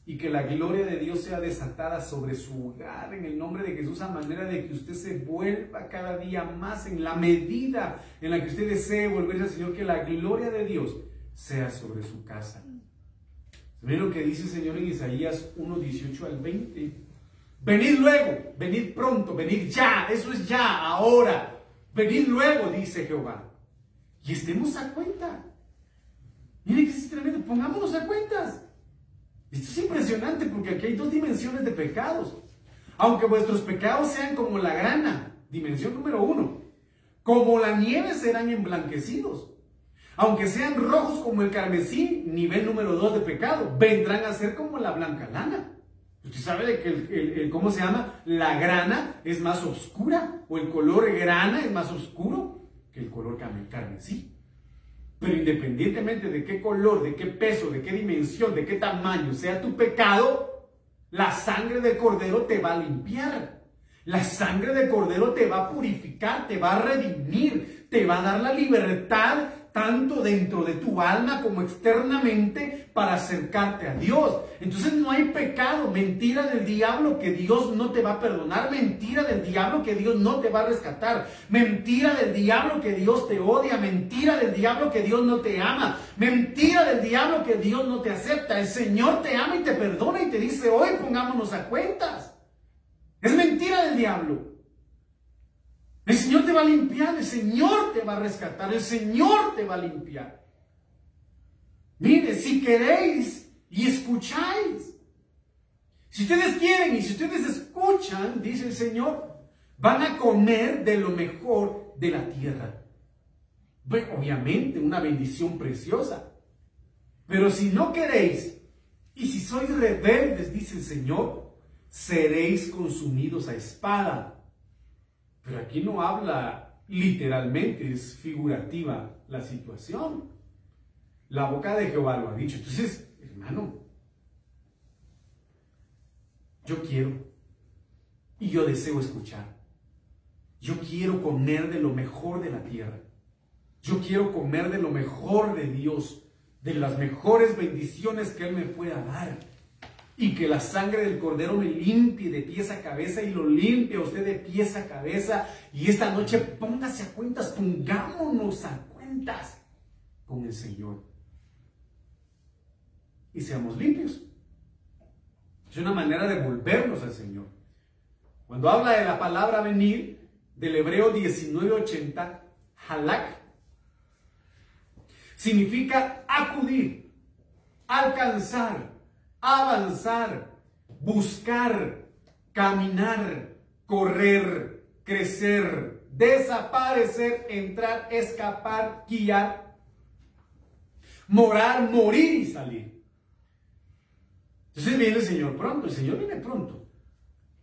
Speaker 1: y que la gloria de Dios sea desatada sobre su hogar en el nombre de Jesús a manera de que usted se vuelva cada día más en la medida en la que usted desee volverse al Señor, que la gloria de Dios sea sobre su casa. Miren lo que dice el Señor en Isaías 1, 18 al 20. Venid luego, venid pronto, venid ya, eso es ya, ahora. Venid luego, dice Jehová. Y estemos a cuenta. Miren que es tremendo, pongámonos a cuentas. Esto es impresionante porque aquí hay dos dimensiones de pecados. Aunque vuestros pecados sean como la grana, dimensión número uno, como la nieve serán emblanquecidos. Aunque sean rojos como el carmesí, nivel número dos de pecado, vendrán a ser como la blanca lana. Usted sabe de que el, ¿cómo se llama? La grana es más oscura, o el color grana es más oscuro que el color carmesí. Pero independientemente de qué color, de qué peso, de qué dimensión, de qué tamaño sea tu pecado, la sangre de cordero te va a limpiar. La sangre de cordero te va a purificar, te va a redimir, te va a dar la libertad tanto dentro de tu alma como externamente para acercarte a Dios. Entonces no hay pecado, mentira del diablo que Dios no te va a perdonar, mentira del diablo que Dios no te va a rescatar, mentira del diablo que Dios te odia, mentira del diablo que Dios no te ama, mentira del diablo que Dios no te acepta. El Señor te ama y te perdona y te dice, hoy pongámonos a cuentas. Es mentira del diablo. El Señor te va a limpiar, el Señor te va a rescatar, el Señor te va a limpiar. Mire, si queréis y escucháis, si ustedes quieren y si ustedes escuchan, dice el Señor, van a comer de lo mejor de la tierra. Obviamente, una bendición preciosa. Pero si no queréis y si sois rebeldes, dice el Señor, seréis consumidos a espada. Pero aquí no habla literalmente, es figurativa la situación. La boca de Jehová lo ha dicho. Entonces, hermano, yo quiero y yo deseo escuchar. Yo quiero comer de lo mejor de la tierra. Yo quiero comer de lo mejor de Dios, de las mejores bendiciones que Él me pueda dar y que la sangre del cordero me limpie de pies a cabeza y lo limpie a usted de pies a cabeza. Y esta noche póngase a cuentas, pongámonos a cuentas con el Señor. Y seamos limpios. Es una manera de volvernos al Señor. Cuando habla de la palabra venir, del hebreo 1980, halak, significa acudir, alcanzar, avanzar, buscar, caminar, correr, crecer, desaparecer, entrar, escapar, guiar, morar, morir y salir. Entonces viene el Señor pronto, el Señor viene pronto.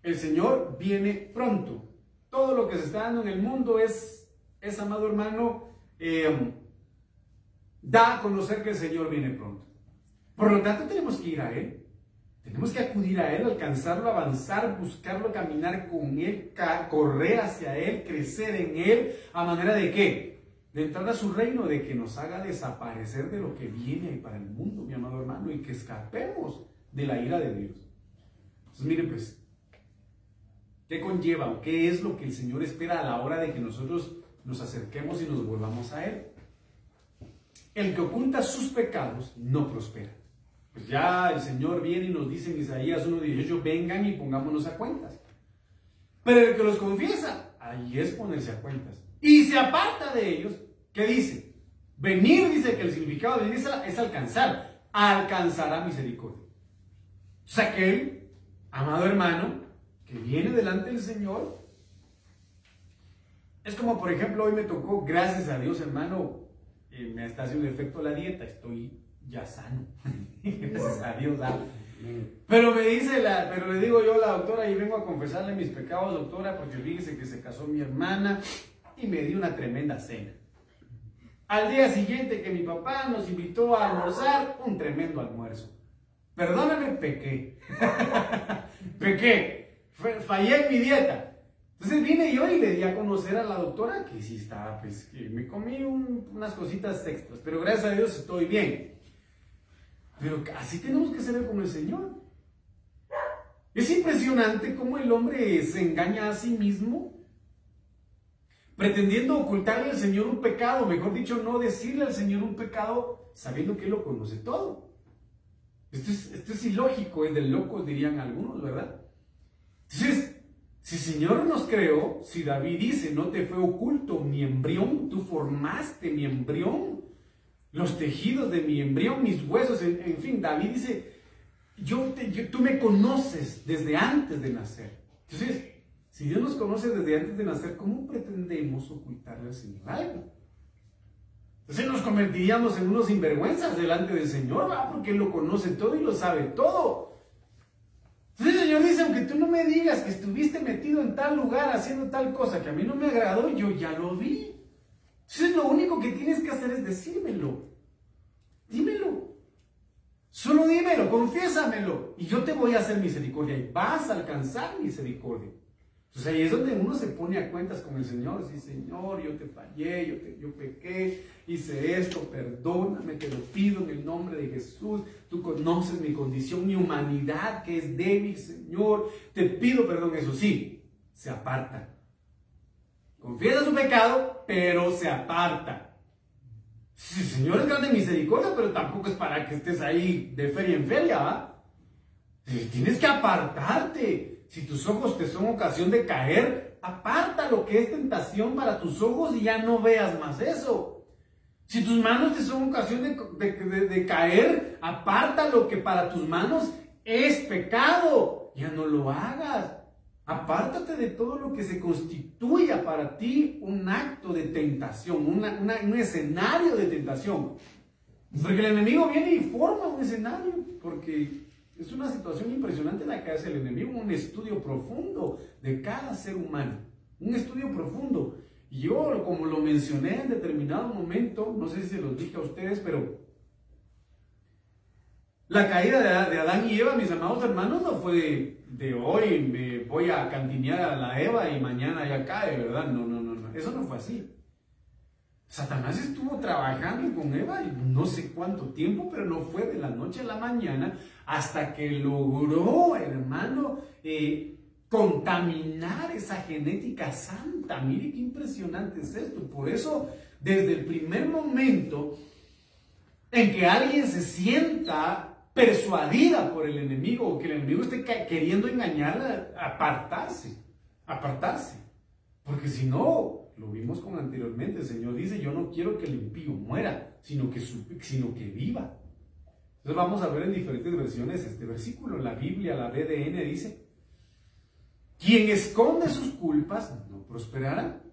Speaker 1: El Señor viene pronto. Todo lo que se está dando en el mundo es, es amado hermano, eh, da a conocer que el Señor viene pronto. Por lo tanto, tenemos que ir a Él. Tenemos que acudir a Él, alcanzarlo, avanzar, buscarlo, caminar con Él, correr hacia Él, crecer en Él, a manera de qué? De entrar a su reino, de que nos haga desaparecer de lo que viene para el mundo, mi amado hermano, y que escapemos de la ira de Dios. Entonces, miren pues, ¿qué conlleva o qué es lo que el Señor espera a la hora de que nosotros nos acerquemos y nos volvamos a Él? El que oculta sus pecados no prospera. Pues ya el Señor viene y nos dice en Isaías 1.18, vengan y pongámonos a cuentas. Pero el que los confiesa, ahí es ponerse a cuentas. Y se aparta de ellos, ¿qué dice? Venir, dice que el significado de venir es alcanzar. Alcanzará misericordia. O sea que él, amado hermano, que viene delante del Señor, es como por ejemplo hoy me tocó, gracias a Dios hermano, eh, me está haciendo efecto la dieta, estoy ya sano. Gracias a Dios. Pero me dice la, pero le digo yo a la doctora y vengo a confesarle mis pecados, doctora, porque fíjese que se casó mi hermana y me dio una tremenda cena. Al día siguiente que mi papá nos invitó a almorzar, un tremendo almuerzo. Perdóname, pequé. (laughs) pequé. Fallé en mi dieta. Entonces vine yo y le di a conocer a la doctora que sí estaba, pues, que me comí unas cositas extras, pero gracias a Dios estoy bien. Pero así tenemos que ser con el Señor. Es impresionante cómo el hombre se engaña a sí mismo, pretendiendo ocultarle al Señor un pecado, mejor dicho, no decirle al Señor un pecado sabiendo que Él lo conoce todo. Esto es, esto es ilógico, es de locos, dirían algunos, ¿verdad? Entonces, si el Señor nos creó, si David dice, no te fue oculto mi embrión, tú formaste mi embrión, los tejidos de mi embrión, mis huesos, en, fin, David dice, yo, tú me conoces desde antes de nacer. Entonces, si Dios nos conoce desde antes de nacer, ¿cómo pretendemos ocultarle al Señor algo? Entonces nos convertiríamos en unos sinvergüenzas delante del Señor, ¿verdad? porque Él lo conoce todo y lo sabe todo. Entonces el Señor dice, aunque tú no me digas que estuviste metido en tal lugar haciendo tal cosa que a mí no me agradó, yo ya lo vi. Entonces lo único que tienes que hacer es decírmelo. Dímelo. Solo dímelo, confiésamelo. Y yo te voy a hacer misericordia y vas a alcanzar misericordia. Entonces ahí es donde uno se pone a cuentas con el Señor. Sí, Señor, yo te fallé, yo, te, yo pequé, hice esto, perdóname, te lo pido en el nombre de Jesús. Tú conoces mi condición, mi humanidad que es débil, Señor. Te pido perdón. Eso sí, se aparta. Confiesa su pecado, pero se aparta. Sí, Señor es grande misericordia, pero tampoco es para que estés ahí de feria en feria, ¿va? Tienes que apartarte. Si tus ojos te son ocasión de caer, aparta lo que es tentación para tus ojos y ya no veas más eso. Si tus manos te son ocasión de caer, aparta lo que para tus manos es pecado. Ya no lo hagas. Apártate de todo lo que se constituya para ti un acto de tentación, un escenario de tentación. Porque el enemigo viene y forma un escenario, porque es una situación impresionante la que hace el enemigo, un estudio profundo de cada ser humano, un estudio profundo. Yo, como lo mencioné en determinado momento, no sé si se los dije a ustedes, pero la caída de, Adán y Eva, mis amados hermanos, no fue de, hoy me voy a cantinear a la Eva y mañana ya cae, ¿verdad? No, no, no, no. Eso no fue así. Satanás estuvo trabajando con Eva no sé cuánto tiempo, pero no fue de la noche a la mañana hasta que logró, hermano, eh, contaminar esa genética santa. Mire qué impresionante es esto. Por eso, desde el primer momento en que alguien se sienta persuadida por el enemigo o que el enemigo esté queriendo engañarla, apartarse, apartarse. Porque si no, lo vimos como anteriormente, el Señor dice, yo no quiero que el impío muera, sino que, sino que viva. Entonces vamos a ver en diferentes versiones este versículo. La Biblia, la BDN dice, Quien esconde sus culpas no prosperará.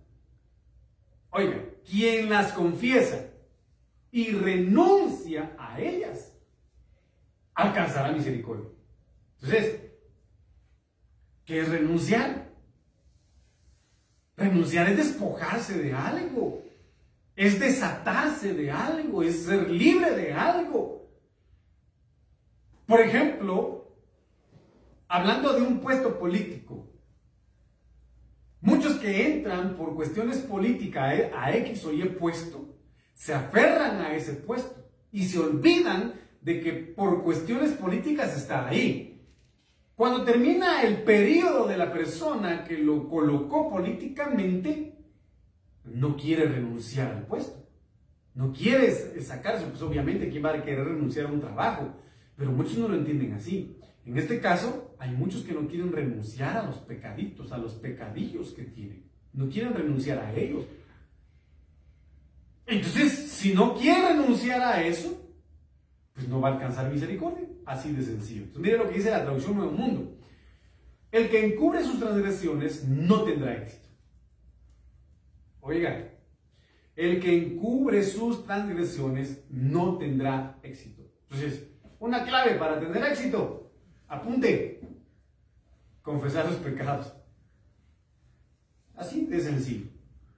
Speaker 1: Oiga, quien las confiesa y renuncia a ellas, alcanzará misericordia. Entonces, ¿qué es renunciar? Renunciar es despojarse de algo, es desatarse de algo, es ser libre de algo. Por ejemplo, hablando de un puesto político, muchos que entran por cuestiones políticas a X o Y puesto, se aferran a ese puesto y se olvidan de que por cuestiones políticas está ahí. Cuando termina el periodo de la persona que lo colocó políticamente, no quiere renunciar al puesto. No quiere sacarse, pues obviamente, ¿quién va a querer renunciar a un trabajo? Pero muchos no lo entienden así. En este caso, hay muchos que no quieren renunciar a los pecaditos, a los pecadillos que tienen. No quieren renunciar a ellos. Entonces, si no quiere renunciar a eso, pues no va a alcanzar misericordia. Así de sencillo. Entonces, mire lo que dice la traducción Nuevo Mundo. El que encubre sus transgresiones no tendrá éxito. Oiga, el que encubre sus transgresiones no tendrá éxito. Entonces, una clave para tener éxito, apunte, confesar sus pecados. Así de sencillo.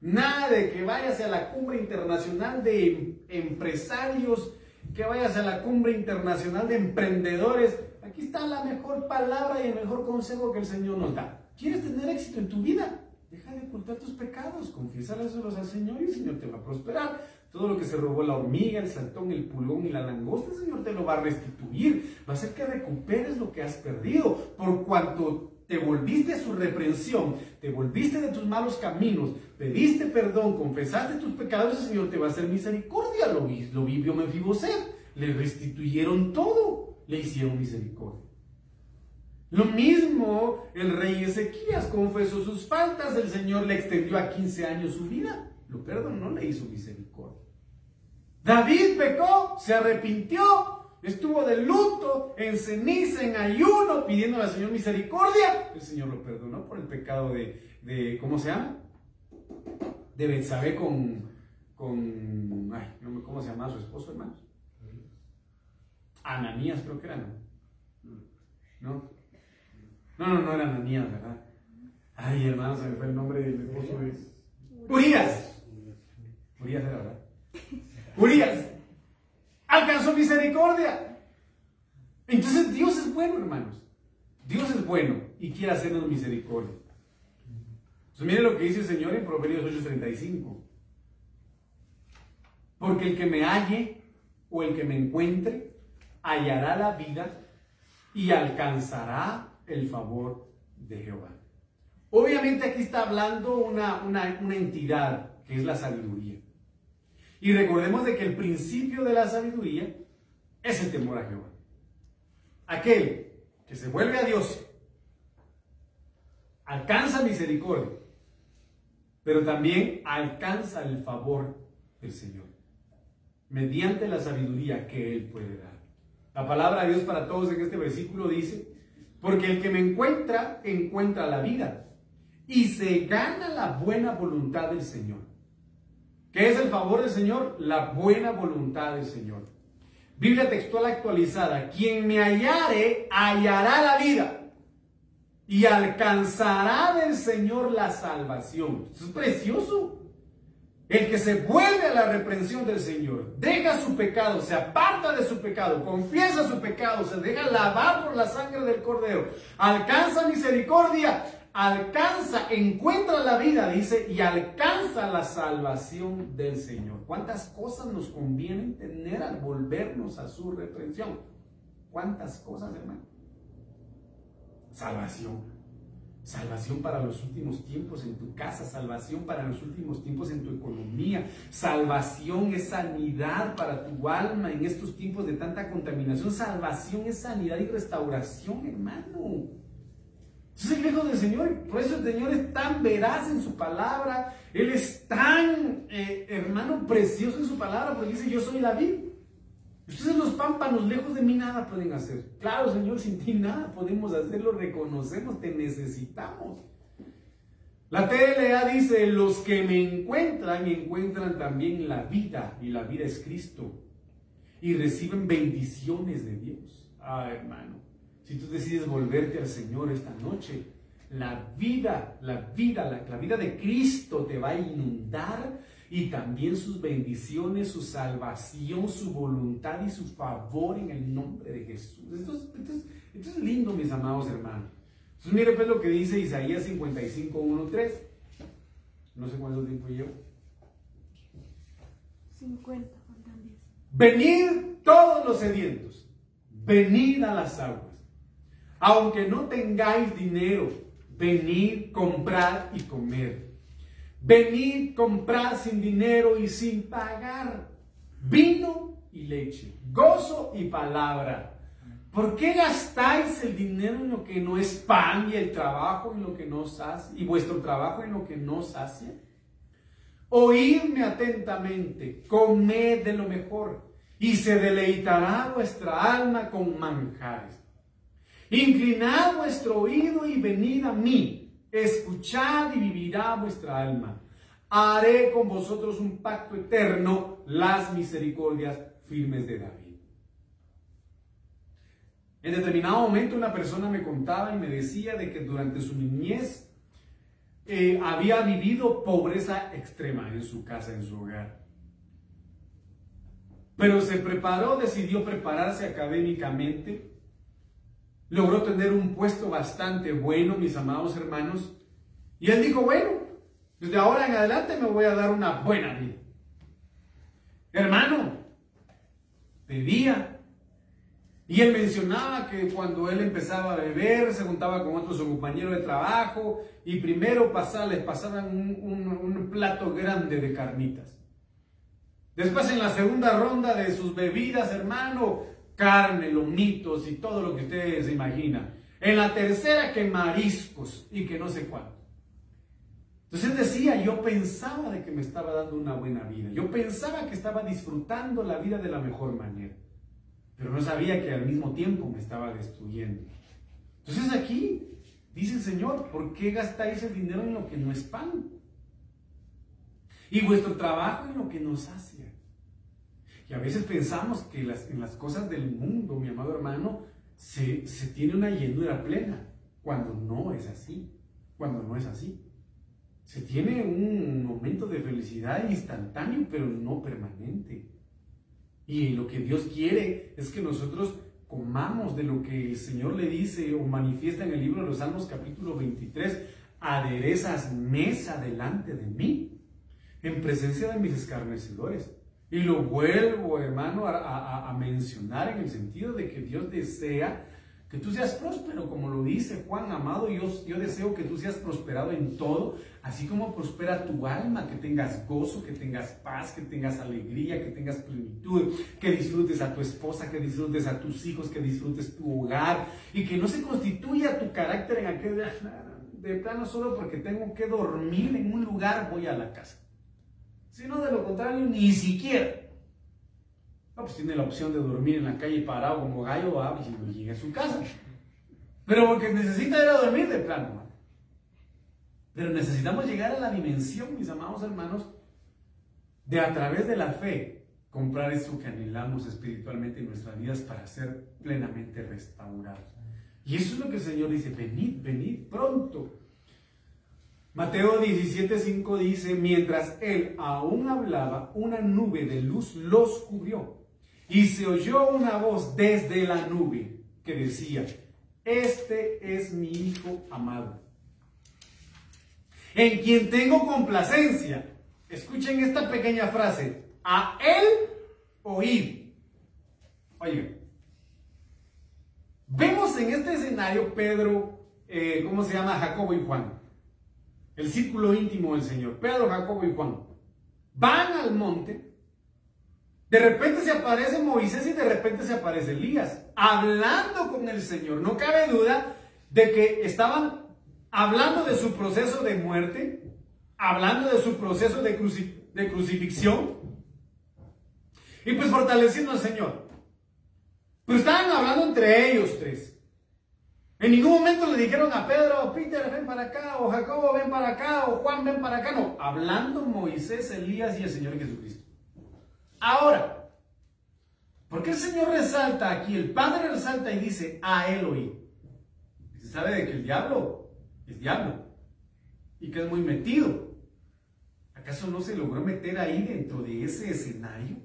Speaker 1: Nada de que vayas a la cumbre internacional de empresarios, que vayas a la cumbre internacional de emprendedores. Aquí está la mejor palabra y el mejor consejo que el Señor nos da. ¿Quieres tener éxito en tu vida? Deja de ocultar tus pecados, confiésalos al Señor y el Señor te va a prosperar. Todo lo que se robó la hormiga, el saltón, el pulgón y la langosta, el Señor te lo va a restituir. Va a hacer que recuperes lo que has perdido. Por cuanto te volviste su reprensión, te volviste de tus malos caminos, pediste perdón, confesaste tus pecados, el Señor te va a hacer misericordia. Lo, lo vivió Mefiboset, le restituyeron todo, le hicieron misericordia. Lo mismo el rey Ezequías confesó sus faltas, el Señor le extendió a 15 años su vida, lo perdonó, le hizo misericordia. David pecó, se arrepintió, estuvo de luto, en ceniza, en ayuno, pidiendo al Señor misericordia. El Señor lo perdonó por el pecado de, ¿cómo se llama? De Betsabé con, con, ay, ¿cómo se llama su esposo, hermanos? Ananías creo que era, ¿no? ¿No? No, no, no era Ananías, ¿verdad? Ay, hermanos, se me fue el nombre del esposo de... Urias. Urias era, ¿verdad? Urias alcanzó misericordia. Entonces Dios es bueno, hermanos. Dios es bueno y quiere hacernos misericordia. Entonces mire lo que dice el Señor en Proverbios 8:35. Porque el que me halle o el que me encuentre hallará la vida y alcanzará el favor de Jehová. Obviamente aquí está hablando una, una, una entidad que es la sabiduría. Y recordemos de que el principio de la sabiduría es el temor a Jehová. Aquel que se vuelve a Dios alcanza misericordia, pero también alcanza el favor del Señor, mediante la sabiduría que Él puede dar. La palabra de Dios para todos en este versículo dice, porque el que me encuentra, encuentra la vida y se gana la buena voluntad del Señor. ¿Qué es el favor del Señor? La buena voluntad del Señor. Biblia textual actualizada. Quien me hallare, hallará la vida y alcanzará del Señor la salvación. Es precioso. El que se vuelve a la reprensión del Señor, deja su pecado, se aparta de su pecado, confiesa su pecado, se deja lavar por la sangre del Cordero, alcanza misericordia, alcanza, encuentra la vida, dice, y alcanza la salvación del Señor. ¿Cuántas cosas nos conviene tener al volvernos a su reprensión? ¿Cuántas cosas, hermano? Salvación. Salvación para los últimos tiempos en tu casa, salvación para los últimos tiempos en tu economía, salvación es sanidad para tu alma en estos tiempos de tanta contaminación, salvación es sanidad y restauración, hermano. Es el hijo del Señor, por eso el Señor es tan veraz en su palabra, Él es tan, eh, hermano, precioso en su palabra, porque dice, yo soy la vida. Ustedes los pámpanos, lejos de mí nada pueden hacer. Claro, Señor, sin ti nada podemos hacerlo, reconocemos, te necesitamos. La TLA dice, los que me encuentran, encuentran también la vida, y la vida es Cristo, y reciben bendiciones de Dios. Ah, hermano, si tú decides volverte al Señor esta noche, la vida, la vida, la, la vida de Cristo te va a inundar y también sus bendiciones, su salvación, su voluntad y su favor en el nombre de Jesús. Esto es, lindo, mis amados hermanos. Entonces, mire pues lo que dice Isaías 55, 1, 3. No sé cuánto tiempo llevo.
Speaker 2: 50,
Speaker 1: Venid todos los sedientos, venid a las aguas. Aunque no tengáis dinero, venid, comprar y comer. Venid, comprar sin dinero y sin pagar vino y leche, gozo y palabra. ¿Por qué gastáis el dinero en lo que no es pan y el trabajo en lo que no sacia y vuestro trabajo en lo que no sacia? Oídme atentamente, comed de lo mejor y se deleitará vuestra alma con manjares. Inclinad vuestro oído y venid a mí escuchad y vivirá vuestra alma. Haré con vosotros un pacto eterno, las misericordias firmes de David. En determinado momento una persona me contaba y me decía de que durante su niñez eh, había vivido pobreza extrema en su casa, en su hogar. Pero se preparó, decidió prepararse académicamente logró tener un puesto bastante bueno, mis amados hermanos. Y él dijo, bueno, desde ahora en adelante me voy a dar una buena vida. Hermano, bebía. Y él mencionaba que cuando él empezaba a beber, se juntaba con otros compañeros de trabajo y primero pasaba, les pasaban un plato grande de carnitas. Después en la segunda ronda de sus bebidas, hermano, carne, lomitos y todo lo que ustedes imaginan. En la tercera que mariscos y que no sé cuánto. Entonces decía, yo pensaba de que me estaba dando una buena vida. Yo pensaba que estaba disfrutando la vida de la mejor manera. Pero no sabía que al mismo tiempo me estaba destruyendo. Entonces aquí dice el Señor, ¿por qué gastáis el dinero en lo que no es pan? Y vuestro trabajo en lo que nos sacia. A veces pensamos que en las cosas del mundo, mi amado hermano, se, se tiene una llenura plena, cuando no es así, cuando no es así. Se tiene un momento de felicidad instantáneo, pero no permanente. Y lo que Dios quiere es que nosotros comamos de lo que el Señor le dice o manifiesta en el libro de los Salmos capítulo 23, aderezas mesa delante de mí, en presencia de mis escarnecedores. Y lo vuelvo, hermano, a, mencionar en el sentido de que Dios desea que tú seas próspero, como lo dice Juan, amado, yo, yo deseo que tú seas prosperado en todo, así como prospera tu alma, que tengas gozo, que tengas paz, que tengas alegría, que tengas plenitud, que disfrutes a tu esposa, que disfrutes a tus hijos, que disfrutes tu hogar y que no se constituya tu carácter en aquel de plano solo porque tengo que dormir en un lugar, voy a la casa sino de lo contrario, ni siquiera. No, pues tiene la opción de dormir en la calle parado como gallo, va, y llega a su casa. Pero porque necesita ir a dormir de plano. Pero necesitamos llegar a la dimensión, mis amados hermanos, de a través de la fe comprar eso que anhelamos espiritualmente en nuestras vidas para ser plenamente restaurados. Y eso es lo que el Señor dice, venid, venid pronto. Mateo 17:5 dice, mientras él aún hablaba, una nube de luz los cubrió. Y se oyó una voz desde la nube que decía, este es mi Hijo amado, en quien tengo complacencia. Escuchen esta pequeña frase, a él oíd. Oigan, vemos en este escenario Pedro, eh, ¿cómo se llama? Jacobo y Juan el círculo íntimo del Señor, Pedro, Jacobo y Juan, van al monte, de repente se aparece Moisés y de repente se aparece Elías, hablando con el Señor. No cabe duda de que estaban hablando de su proceso de muerte, hablando de su proceso de, de crucifixión, y pues fortaleciendo al Señor. Pero estaban hablando entre ellos tres. En ningún momento le dijeron a Pedro, Peter, ven para acá, o Jacobo, ven para acá, o Juan, ven para acá. No, hablando Moisés, Elías y el Señor Jesucristo. Ahora, ¿por qué el Señor resalta aquí? El Padre resalta y dice, a él Se sabe de que el diablo es diablo y que es muy metido. ¿Acaso no se logró meter ahí dentro de ese escenario?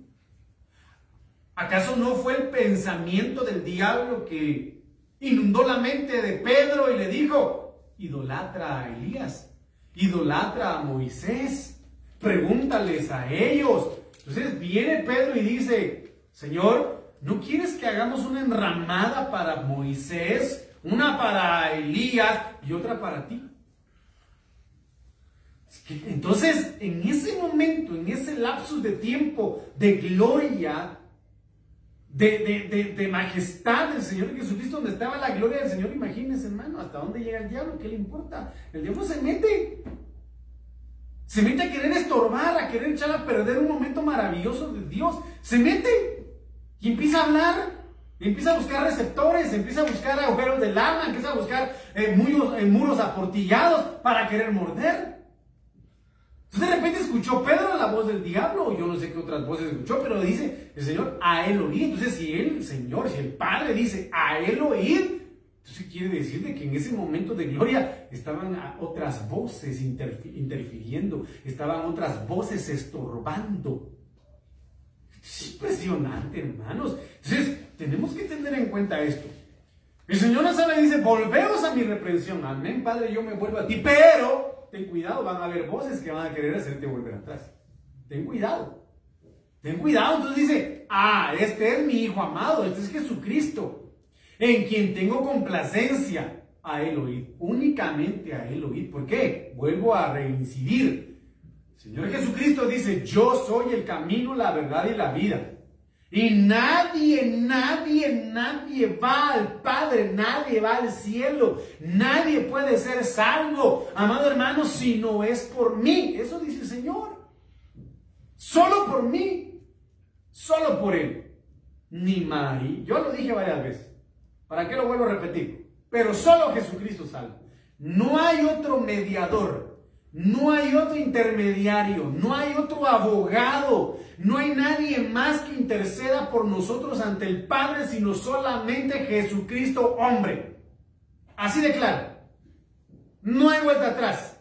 Speaker 1: ¿Acaso no fue el pensamiento del diablo que inundó la mente de Pedro y le dijo, idolatra a Elías, idolatra a Moisés, pregúntales a ellos? Entonces viene Pedro y dice, Señor, ¿no quieres que hagamos una enramada para Moisés, una para Elías y otra para ti? Entonces, en ese momento, en ese lapsus de tiempo de gloria, de, majestad del Señor Jesucristo, donde estaba la gloria del Señor, imagínense, hermano, hasta dónde llega el diablo, ¿qué le importa? El diablo se mete, se mete a querer estorbar, a querer echar a perder un momento maravilloso de Dios, se mete y empieza a hablar. Empieza a buscar receptores, empieza a buscar agujeros del alma, empieza a buscar eh, muros, eh, muros aportillados para querer morder. Entonces de repente escuchó Pedro la voz del diablo, yo no sé qué otras voces escuchó, pero dice el Señor a él oír. Entonces si el Señor, si el Padre dice a él oír, entonces quiere decir de que en ese momento de gloria estaban otras voces interfiriendo, estaban otras voces estorbando. Es impresionante, hermanos. Entonces tenemos que tener en cuenta esto. El Señor nos habla y dice, volvemos a mi reprensión. Amén, Padre, yo me vuelvo a ti, pero ten cuidado, van a haber voces que van a querer hacerte volver atrás. Ten cuidado. Ten cuidado. Entonces dice, ah, este es mi Hijo amado, este es Jesucristo, en quien tengo complacencia. A él oír, únicamente a él oír. ¿Por qué? Vuelvo a reincidir. Señor Jesucristo dice, yo soy el camino, la verdad y la vida. Y nadie, nadie, nadie va al Padre, nadie va al cielo, nadie puede ser salvo, amado hermano, si no es por mí. Eso dice el Señor. Solo por mí, solo por Él. Ni María. Yo lo dije varias veces. ¿Para qué lo vuelvo a repetir? Pero solo Jesucristo salva. No hay otro mediador. No hay otro intermediario, no hay otro abogado, no hay nadie más que interceda por nosotros ante el Padre, sino solamente Jesucristo hombre. Así de claro. No hay vuelta atrás.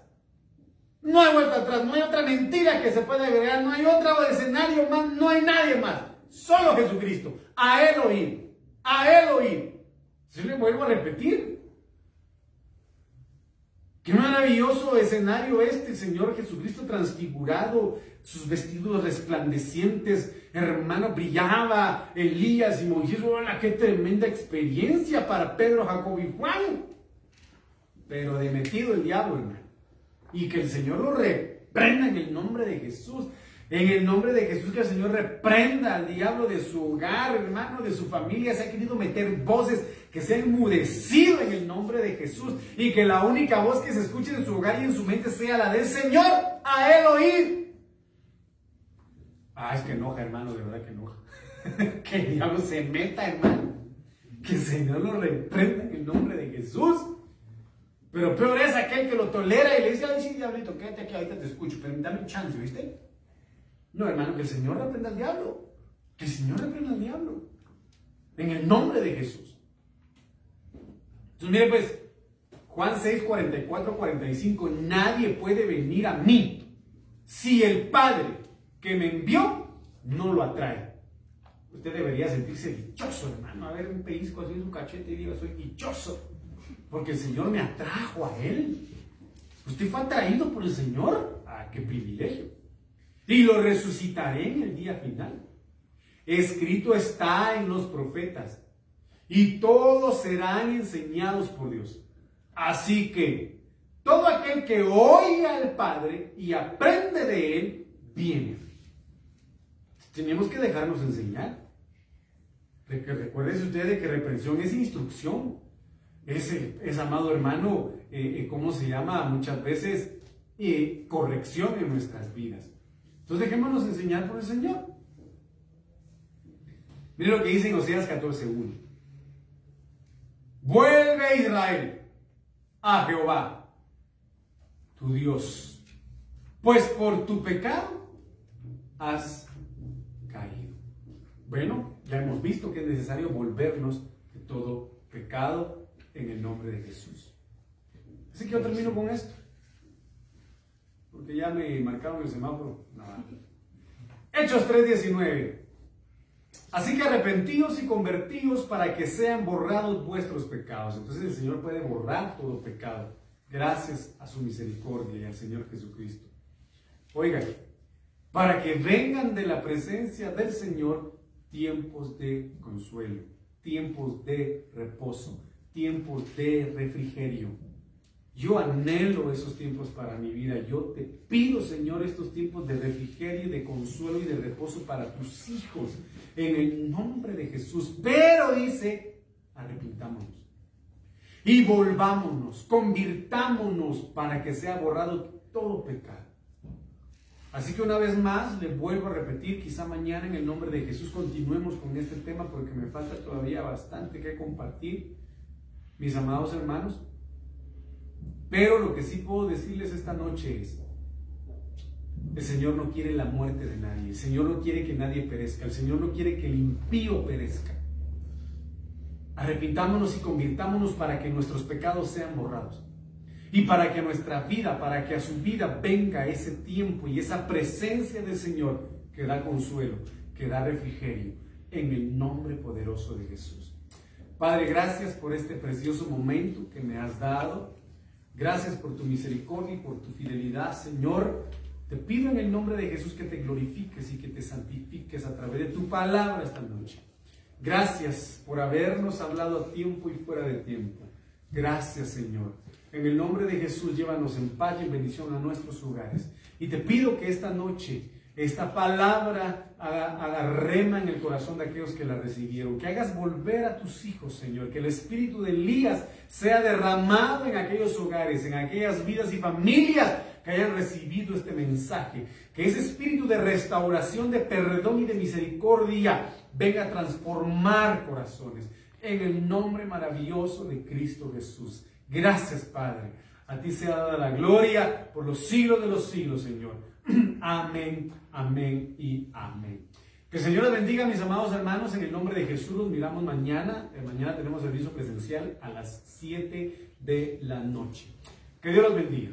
Speaker 1: No hay vuelta atrás, no hay otra mentira que se pueda agregar, no hay otro escenario más, no hay nadie más. Solo Jesucristo. A Él oír. A Él oír. Si le vuelvo a repetir, Qué maravilloso escenario este, Señor Jesucristo transfigurado, sus vestidos resplandecientes, hermano, brillaba Elías y Moisés. ¡Hola, qué tremenda experiencia para Pedro, Jacob y Juan! Pero de metido el diablo, hermano. Y que el Señor lo reprenda en el nombre de Jesús. En el nombre de Jesús, que el Señor reprenda al diablo de su hogar, hermano, de su familia. Se ha querido meter voces que se ha enmudecido en el nombre de Jesús. Y que la única voz que se escuche en su hogar y en su mente sea la del Señor. A Él oír. Ah, es que enoja, hermano, de verdad que enoja. (laughs) que el diablo se meta, hermano. Que el Señor lo reprenda en el nombre de Jesús. Pero peor es aquel que lo tolera y le dice, ay, sí, diablito, quédate aquí, ahorita te escucho, pero dame un chance, ¿viste? No, hermano, que el Señor reprenda al diablo. Que el Señor reprenda al diablo. En el nombre de Jesús. Entonces, mire pues, Juan 6, 44, 45, nadie puede venir a mí si el Padre que me envió no lo atrae. Usted debería sentirse dichoso, hermano. A ver un pellizco así en su cachete y diga, soy dichoso. Porque el Señor me atrajo a Él. Usted fue atraído por el Señor. Ah, qué privilegio y lo resucitaré en el día final. Escrito está en los profetas, y todos serán enseñados por Dios. Así que todo aquel que oye al Padre y aprende de Él, viene. Tenemos que dejarnos enseñar. Recuerden ustedes que reprensión es instrucción. Es, amado hermano, eh, eh, ¿cómo se llama? Muchas veces eh, corrección en nuestras vidas. Entonces dejémonos enseñar por el Señor. Mire lo que dice en Oseas 14.1. Vuelve Israel a Jehová, tu Dios, pues por tu pecado has. Bueno, ya hemos visto que es necesario volvernos de todo pecado en el nombre de Jesús. Así que yo termino con esto. Porque ya me marcaron el semáforo. Hechos 3:19. Así que arrepentidos y convertidos para que sean borrados vuestros pecados. Entonces el Señor puede borrar todo pecado. Gracias a su misericordia y al Señor Jesucristo. Oigan, para que vengan de la presencia del Señor tiempos de consuelo, tiempos de reposo, tiempos de refrigerio. Yo anhelo esos tiempos para mi vida. Yo te pido, Señor, estos tiempos de refrigerio, de consuelo y de reposo para tus hijos, en el nombre de Jesús. Pero dice, arrepintámonos y volvámonos, convirtámonos para que sea borrado todo pecado. Así que una vez más le vuelvo a repetir, quizá mañana en el nombre de Jesús continuemos con este tema porque me falta todavía bastante que compartir, mis amados hermanos. Pero lo que sí puedo decirles esta noche es, el Señor no quiere la muerte de nadie, el Señor no quiere que nadie perezca, el Señor no quiere que el impío perezca. Arrepintámonos y convirtámonos para que nuestros pecados sean borrados. Y para que nuestra vida, para que a su vida venga ese tiempo y esa presencia del Señor que da consuelo, que da refrigerio, en el nombre poderoso de Jesús. Padre, gracias por este precioso momento que me has dado. Gracias por tu misericordia y por tu fidelidad, Señor. Te pido en el nombre de Jesús que te glorifiques y que te santifiques a través de tu palabra esta noche. Gracias por habernos hablado a tiempo y fuera de tiempo. Gracias, Señor. En el nombre de Jesús, llévanos en paz y en bendición a nuestros hogares. Y te pido que esta noche esta palabra haga, rema en el corazón de aquellos que la recibieron. Que hagas volver a tus hijos, Señor. Que el espíritu de Elías sea derramado en aquellos hogares, en aquellas vidas y familias que hayan recibido este mensaje. Que ese espíritu de restauración, de perdón y de misericordia venga a transformar corazones. En el nombre maravilloso de Cristo Jesús. Gracias, Padre. A ti sea dada la gloria por los siglos de los siglos, Señor. (clears throat) amén, amén y amén. Que el Señor les bendiga, mis amados hermanos, en el nombre de Jesús. Los miramos mañana. Mañana tenemos servicio presencial a las 7 de la noche. Que Dios los bendiga.